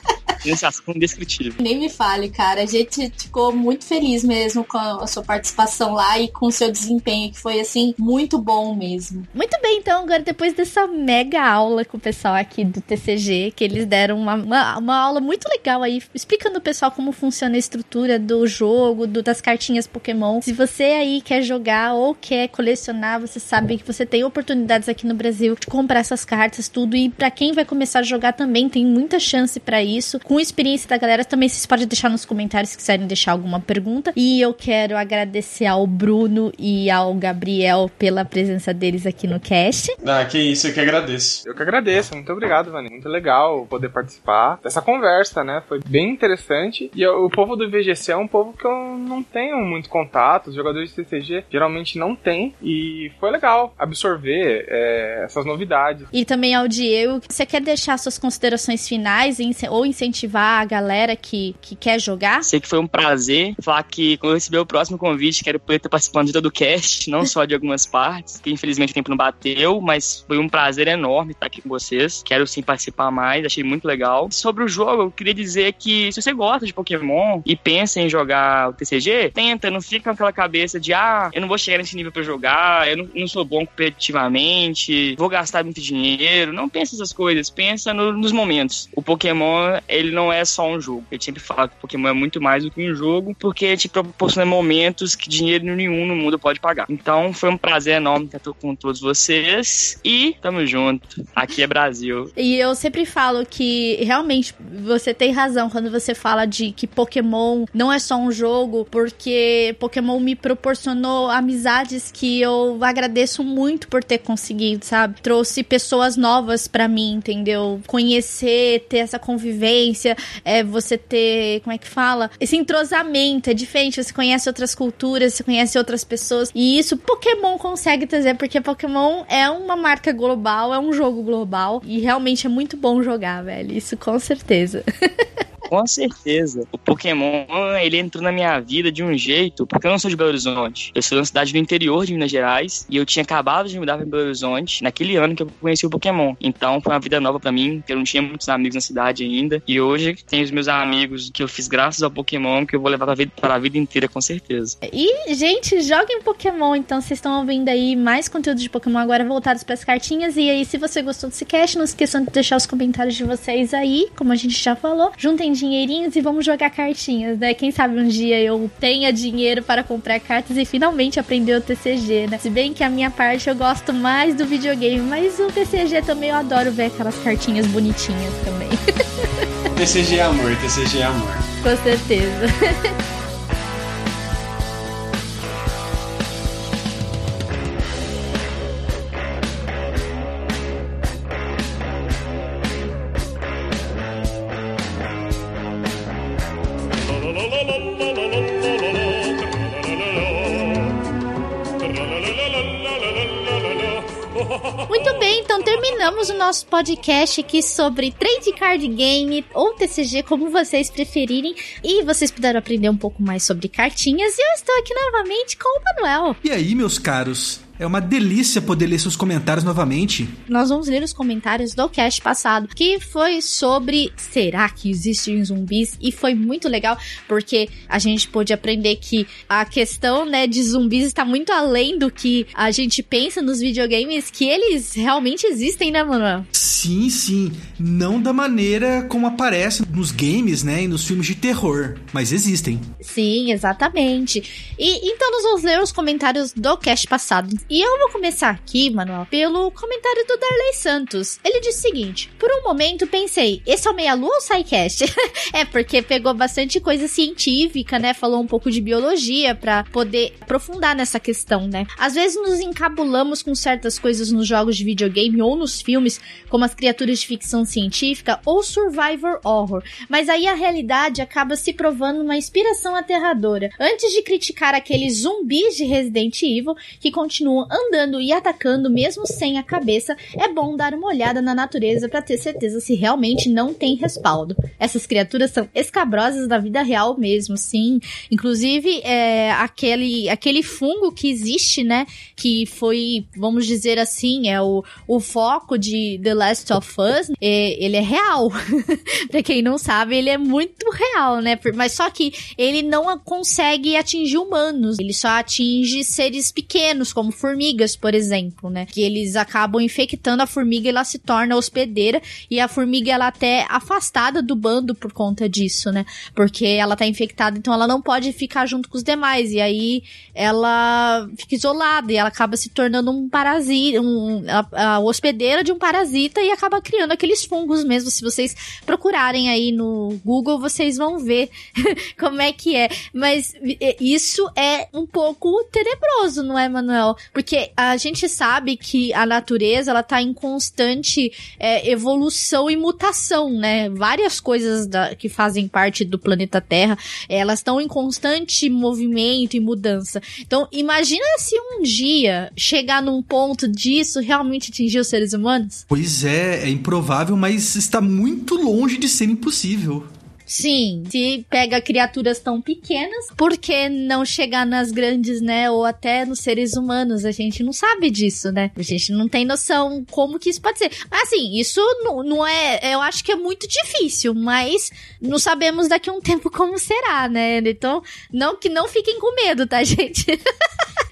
sensação indescritível. Nem me fale, cara. A gente ficou muito feliz mesmo com a sua participação lá e com o seu desempenho, que foi, assim, muito bom mesmo. Muito bem, então, agora depois dessa mega aula com o pessoal aqui do TCG, que eles deram uma, uma, uma aula muito legal aí, explicando o pessoal como funciona a estrutura do jogo, do, das cartinhas Pokémon. Se você aí quer jogar ou quer colecionar, você sabe que você tem oportunidades aqui no Brasil de comprar essas cartas, tudo. E para quem vai começar a jogar também, tem muita chance para isso. Com com a experiência da galera. Também vocês podem deixar nos comentários se quiserem deixar alguma pergunta. E eu quero agradecer ao Bruno e ao Gabriel pela presença deles aqui no cast. Ah, que isso, eu que agradeço. Eu que agradeço, muito obrigado, Vani. Muito legal poder participar dessa conversa, né? Foi bem interessante. E o povo do VGC é um povo que eu não tenho muito contato. Os jogadores de TCG geralmente não têm. E foi legal absorver é, essas novidades. E também ao Diego, você quer deixar suas considerações finais ou incentivar a galera que, que quer jogar? Sei que foi um prazer falar que quando eu receber o próximo convite, quero poder estar participando de todo o cast, não só de algumas partes, que infelizmente o tempo não bateu, mas foi um prazer enorme estar aqui com vocês. Quero sim participar mais, achei muito legal. Sobre o jogo, eu queria dizer que se você gosta de Pokémon e pensa em jogar o TCG, tenta, não fica com aquela cabeça de ah, eu não vou chegar nesse nível para jogar, eu não, não, sou bom competitivamente, vou gastar muito dinheiro. Não pensa essas coisas, pensa no, nos momentos. O Pokémon, ele não é só um jogo. Eu sempre falo que Pokémon é muito mais do que um jogo, porque te proporciona momentos que dinheiro nenhum no mundo pode pagar. Então, foi um prazer enorme estar com todos vocês e tamo junto. Aqui é Brasil. E eu sempre falo que realmente você tem razão quando você fala de que Pokémon não é só um jogo, porque Pokémon me proporcionou amizades que eu agradeço muito por ter conseguido, sabe? Trouxe pessoas novas para mim, entendeu? Conhecer, ter essa convivência, é você ter, como é que fala? Esse entrosamento é diferente, você conhece outras culturas, você conhece outras pessoas, e isso Pokémon consegue trazer, porque Pokémon é uma marca global, é um jogo global, e realmente é muito bom jogar, velho. Isso com certeza. (laughs) Com certeza. O Pokémon, ele entrou na minha vida de um jeito, porque eu não sou de Belo Horizonte. Eu sou de uma cidade do interior de Minas Gerais e eu tinha acabado de mudar para Belo Horizonte naquele ano que eu conheci o Pokémon. Então foi uma vida nova para mim, porque eu não tinha muitos amigos na cidade ainda. E hoje tenho os meus amigos que eu fiz graças ao Pokémon, que eu vou levar pra vida, para a vida inteira, com certeza. E, gente, joguem Pokémon. Então vocês estão ouvindo aí mais conteúdo de Pokémon agora voltados para as cartinhas. E aí, se você gostou desse cast, não esqueçam de deixar os comentários de vocês aí, como a gente já falou. Juntem dinheirinhos e vamos jogar cartinhas, né? Quem sabe um dia eu tenha dinheiro para comprar cartas e finalmente aprender o TCG, né? Se bem que a minha parte eu gosto mais do videogame, mas o TCG também eu adoro ver aquelas cartinhas bonitinhas também. (laughs) TCG é amor, TCG é amor. Com certeza. (laughs) nosso podcast aqui sobre Trade Card Game ou TCG, como vocês preferirem. E vocês puderam aprender um pouco mais sobre cartinhas. E eu estou aqui novamente com o Manuel. E aí, meus caros? É uma delícia poder ler seus comentários novamente. Nós vamos ler os comentários do cast passado, que foi sobre será que existem zumbis? E foi muito legal, porque a gente pôde aprender que a questão, né, de zumbis está muito além do que a gente pensa nos videogames, que eles realmente existem, né, Manuel? Sim, sim. Não da maneira como aparece nos games, né, e nos filmes de terror, mas existem. Sim, exatamente. E então nós vamos ler os comentários do cast passado. E eu vou começar aqui, Manuel, pelo comentário do Darley Santos. Ele disse o seguinte: Por um momento pensei, esse é o Meia Lua ou SciCast? (laughs) é, porque pegou bastante coisa científica, né? Falou um pouco de biologia para poder aprofundar nessa questão, né? Às vezes nos encabulamos com certas coisas nos jogos de videogame ou nos filmes, como as criaturas de ficção científica ou survivor horror. Mas aí a realidade acaba se provando uma inspiração aterradora. Antes de criticar aqueles zumbis de Resident Evil que continuam andando e atacando mesmo sem a cabeça, é bom dar uma olhada na natureza para ter certeza se realmente não tem respaldo. Essas criaturas são escabrosas da vida real mesmo, sim. Inclusive, é, aquele, aquele fungo que existe, né? Que foi, vamos dizer assim, é o, o foco de The Last of Us. É, ele é real. (laughs) pra quem não sabe, ele é muito real, né? Mas só que ele não consegue atingir humanos. Ele só atinge seres pequenos, como formigas, por exemplo, né? Que eles acabam infectando a formiga e ela se torna hospedeira e a formiga ela até é afastada do bando por conta disso, né? Porque ela tá infectada, então ela não pode ficar junto com os demais e aí ela fica isolada e ela acaba se tornando um parasita, um, a, a hospedeira de um parasita e acaba criando aqueles fungos mesmo. Se vocês procurarem aí no Google, vocês vão ver (laughs) como é que é. Mas isso é um pouco tenebroso, não é, Manuel? Porque a gente sabe que a natureza ela tá em constante é, evolução e mutação, né? Várias coisas da, que fazem parte do planeta Terra, elas estão em constante movimento e mudança. Então, imagina se um dia chegar num ponto disso realmente atingir os seres humanos? Pois é, é improvável, mas está muito longe de ser impossível. Sim, se pega criaturas tão pequenas, por que não chegar nas grandes, né? Ou até nos seres humanos? A gente não sabe disso, né? A gente não tem noção como que isso pode ser. Assim, isso não, não é. Eu acho que é muito difícil, mas não sabemos daqui a um tempo como será, né? Então, não que não fiquem com medo, tá, (laughs) gente?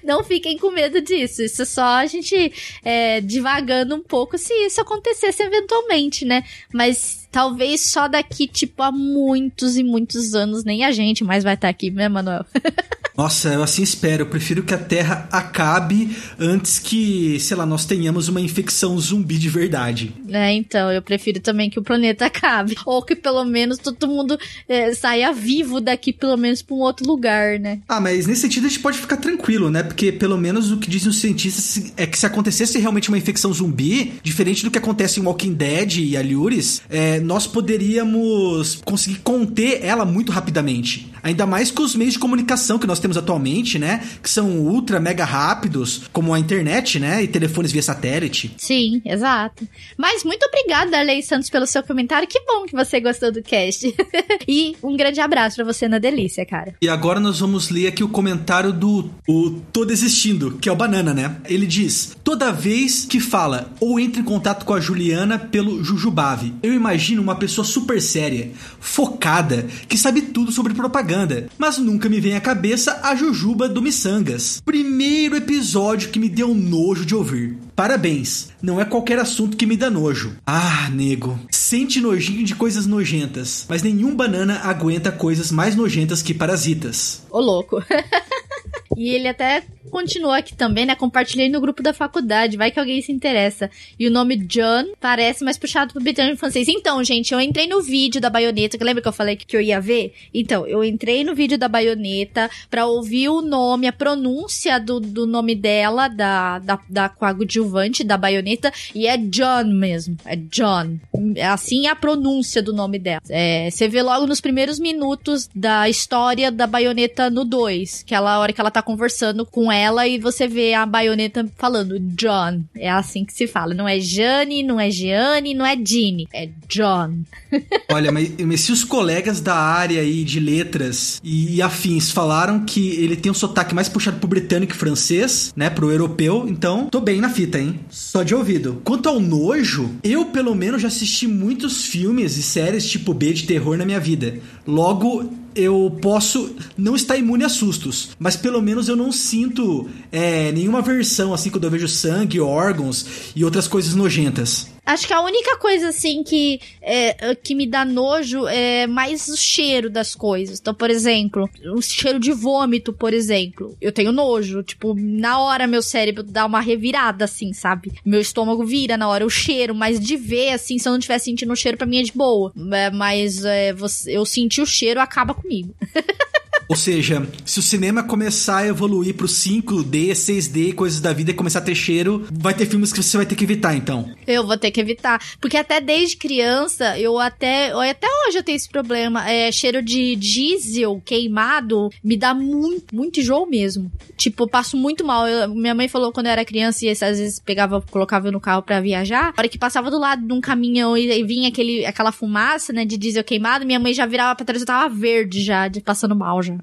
não fiquem com medo disso. Isso é só a gente é, divagando um pouco se isso acontecesse eventualmente, né? Mas Talvez só daqui, tipo, a muitos e muitos anos, nem a gente mais vai estar tá aqui, né, Manuel? (laughs) Nossa, eu assim espero. Eu prefiro que a Terra acabe antes que, sei lá, nós tenhamos uma infecção zumbi de verdade. É, então, eu prefiro também que o planeta (laughs) acabe. Ou que pelo menos todo mundo é, saia vivo daqui, pelo menos pra um outro lugar, né? Ah, mas nesse sentido a gente pode ficar tranquilo, né? Porque pelo menos o que dizem os cientistas é que se acontecesse realmente uma infecção zumbi, diferente do que acontece em Walking Dead e Alures, é, nós poderíamos conseguir conter ela muito rapidamente. Ainda mais com os meios de comunicação que nós temos atualmente, né? Que são ultra mega rápidos, como a internet, né? E telefones via satélite. Sim, exato. Mas muito obrigada, Lei Santos, pelo seu comentário. Que bom que você gostou do cast. (laughs) e um grande abraço para você na delícia, cara. E agora nós vamos ler aqui o comentário do o Tô Desistindo, que é o Banana, né? Ele diz: Toda vez que fala ou entra em contato com a Juliana pelo Jujubave, eu imagino uma pessoa super séria, focada, que sabe tudo sobre propaganda, mas nunca me vem à cabeça a Jujuba do Missangas. Primeiro episódio que me deu nojo de ouvir. Parabéns, não é qualquer assunto que me dá nojo. Ah, nego, sente nojinho de coisas nojentas, mas nenhum banana aguenta coisas mais nojentas que parasitas. Ô louco. (laughs) E ele até continua aqui também, né? Compartilhei no grupo da faculdade, vai que alguém se interessa. E o nome John parece mais puxado pro britânico francês. Então, gente, eu entrei no vídeo da baioneta, que lembra que eu falei que eu ia ver? Então, eu entrei no vídeo da baioneta pra ouvir o nome, a pronúncia do, do nome dela, da, da, da coadjuvante, da baioneta, e é John mesmo. É John. É assim a pronúncia do nome dela. É, você vê logo nos primeiros minutos da história da baioneta no 2, que ela, a hora que ela tá conversando com ela e você vê a baioneta falando John. É assim que se fala. Não é Jane, não é Jeanne, não é Jeanne. É John. (laughs) Olha, mas, mas, se os colegas da área aí de letras e, e, afins falaram que ele tem um sotaque mais puxado pro britânico e francês, né? Pro europeu, então tô bem na fita, hein? Só de ouvido. Quanto ao nojo, eu pelo menos já assisti muitos filmes e séries tipo B de terror na minha vida. Logo, eu posso não estar imune a sustos, mas pelo menos eu não sinto é, nenhuma versão assim quando eu vejo sangue, órgãos e outras coisas nojentas. Acho que a única coisa, assim, que, é, que me dá nojo é mais o cheiro das coisas. Então, por exemplo, o cheiro de vômito, por exemplo. Eu tenho nojo. Tipo, na hora meu cérebro dá uma revirada, assim, sabe? Meu estômago vira na hora o cheiro, mas de ver, assim, se eu não estiver sentindo o cheiro, pra mim é de boa. É, mas é, você, eu senti o cheiro, acaba comigo. Ou seja, se o cinema começar a evoluir pro 5D, 6D, coisas da vida e começar a ter cheiro, vai ter filmes que você vai ter que evitar, então. Eu vou ter que evitar. Porque até desde criança, eu até. Até hoje eu tenho esse problema. É, cheiro de diesel queimado me dá muito, muito enjoo mesmo. Tipo, eu passo muito mal. Eu, minha mãe falou quando eu era criança e às vezes pegava, colocava no carro para viajar. A hora que passava do lado de um caminhão e, e vinha aquele, aquela fumaça, né, de diesel queimado, minha mãe já virava pra trás e tava verde já, de, passando mal já.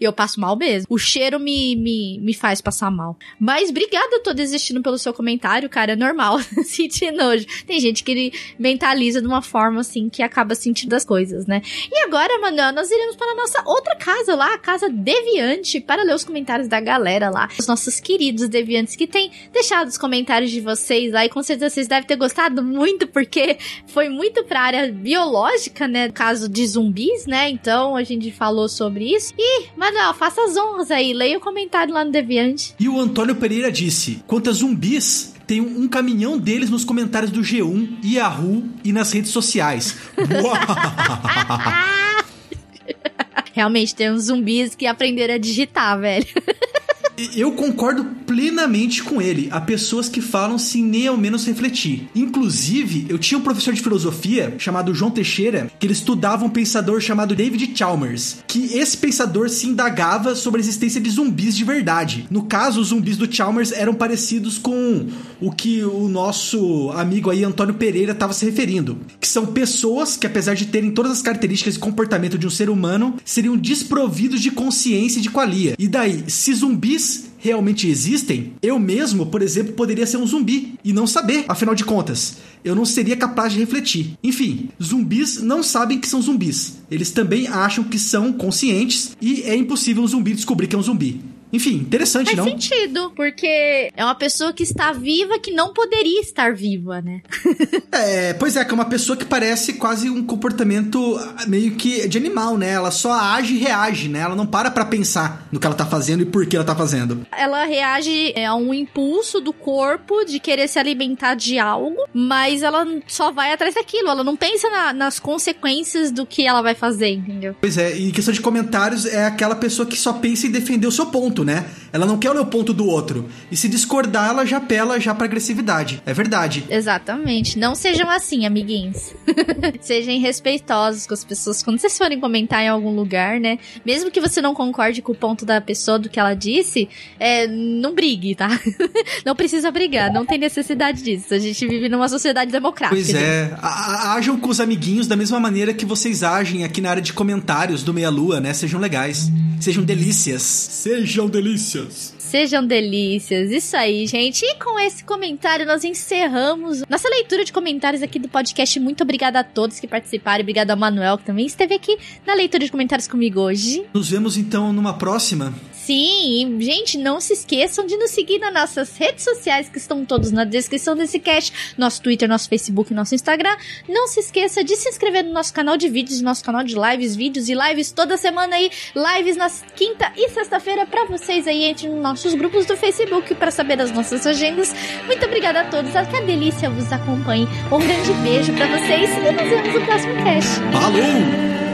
E eu passo mal mesmo. O cheiro me, me, me faz passar mal. Mas obrigada, eu tô desistindo pelo seu comentário, cara. É normal (laughs) sentir nojo. Tem gente que ele mentaliza de uma forma assim que acaba sentindo as coisas, né? E agora, Manuel, nós iremos para a nossa outra casa lá, a casa Deviante, para ler os comentários da galera lá. Os nossos queridos Deviantes que têm deixado os comentários de vocês lá. E com certeza vocês devem ter gostado muito, porque foi muito pra área biológica, né? Caso de zumbis, né? Então a gente falou sobre isso. E, Faça as honras aí. Leia o comentário lá no Deviante. E o Antônio Pereira disse: quanto a zumbis, tem um, um caminhão deles nos comentários do G1, Yahoo e nas redes sociais. (laughs) Realmente, tem uns zumbis que aprenderam a digitar, velho. Eu concordo plenamente com ele. Há pessoas que falam sem nem ao menos refletir. Inclusive, eu tinha um professor de filosofia chamado João Teixeira, que ele estudava um pensador chamado David Chalmers, que esse pensador se indagava sobre a existência de zumbis de verdade. No caso, os zumbis do Chalmers eram parecidos com o que o nosso amigo aí Antônio Pereira estava se referindo, que são pessoas que apesar de terem todas as características e comportamento de um ser humano, seriam desprovidos de consciência e de qualia. E daí, se zumbis realmente existem, eu mesmo, por exemplo, poderia ser um zumbi e não saber, afinal de contas. Eu não seria capaz de refletir. Enfim, zumbis não sabem que são zumbis. Eles também acham que são conscientes e é impossível um zumbi descobrir que é um zumbi. Enfim, interessante, Faz não? sentido, porque é uma pessoa que está viva que não poderia estar viva, né? (laughs) É, pois é, que é uma pessoa que parece quase um comportamento meio que de animal, né? Ela só age e reage, né? Ela não para pra pensar no que ela tá fazendo e por que ela tá fazendo. Ela reage é, a um impulso do corpo de querer se alimentar de algo, mas ela só vai atrás daquilo. Ela não pensa na- nas consequências do que ela vai fazer, entendeu? Pois é, e questão de comentários é aquela pessoa que só pensa em defender o seu ponto, né? Ela não quer o ponto do outro. E se discordar, ela já apela já pra agressividade. É verdade. Exatamente. Não sejam assim, amiguinhos. (laughs) Sejam respeitosos com as pessoas. Quando vocês forem comentar em algum lugar, né? Mesmo que você não concorde com o ponto da pessoa, do que ela disse, é, não brigue, tá? (laughs) não precisa brigar, não tem necessidade disso. A gente vive numa sociedade democrática. Pois é, a- ajam com os amiguinhos da mesma maneira que vocês agem aqui na área de comentários do Meia Lua, né? Sejam legais. Sejam delícias. Sejam delícias. Sejam delícias. Isso aí, gente. E com esse comentário, nós encerramos nossa leitura de comentários aqui do podcast. Muito obrigada a todos que participaram. Obrigada ao Manuel, que também esteve aqui na leitura de comentários comigo hoje. Nos vemos então numa próxima. Sim, e, gente, não se esqueçam de nos seguir nas nossas redes sociais, que estão todos na descrição desse cast. Nosso Twitter, nosso Facebook, nosso Instagram. Não se esqueça de se inscrever no nosso canal de vídeos, nosso canal de lives, vídeos e lives toda semana aí. Lives na quinta e sexta-feira pra vocês aí. Entre nos nossos grupos do Facebook pra saber das nossas agendas. Muito obrigada a todos. Que a delícia vos acompanhe. Um grande beijo pra vocês e nos vemos no próximo cast. Falou!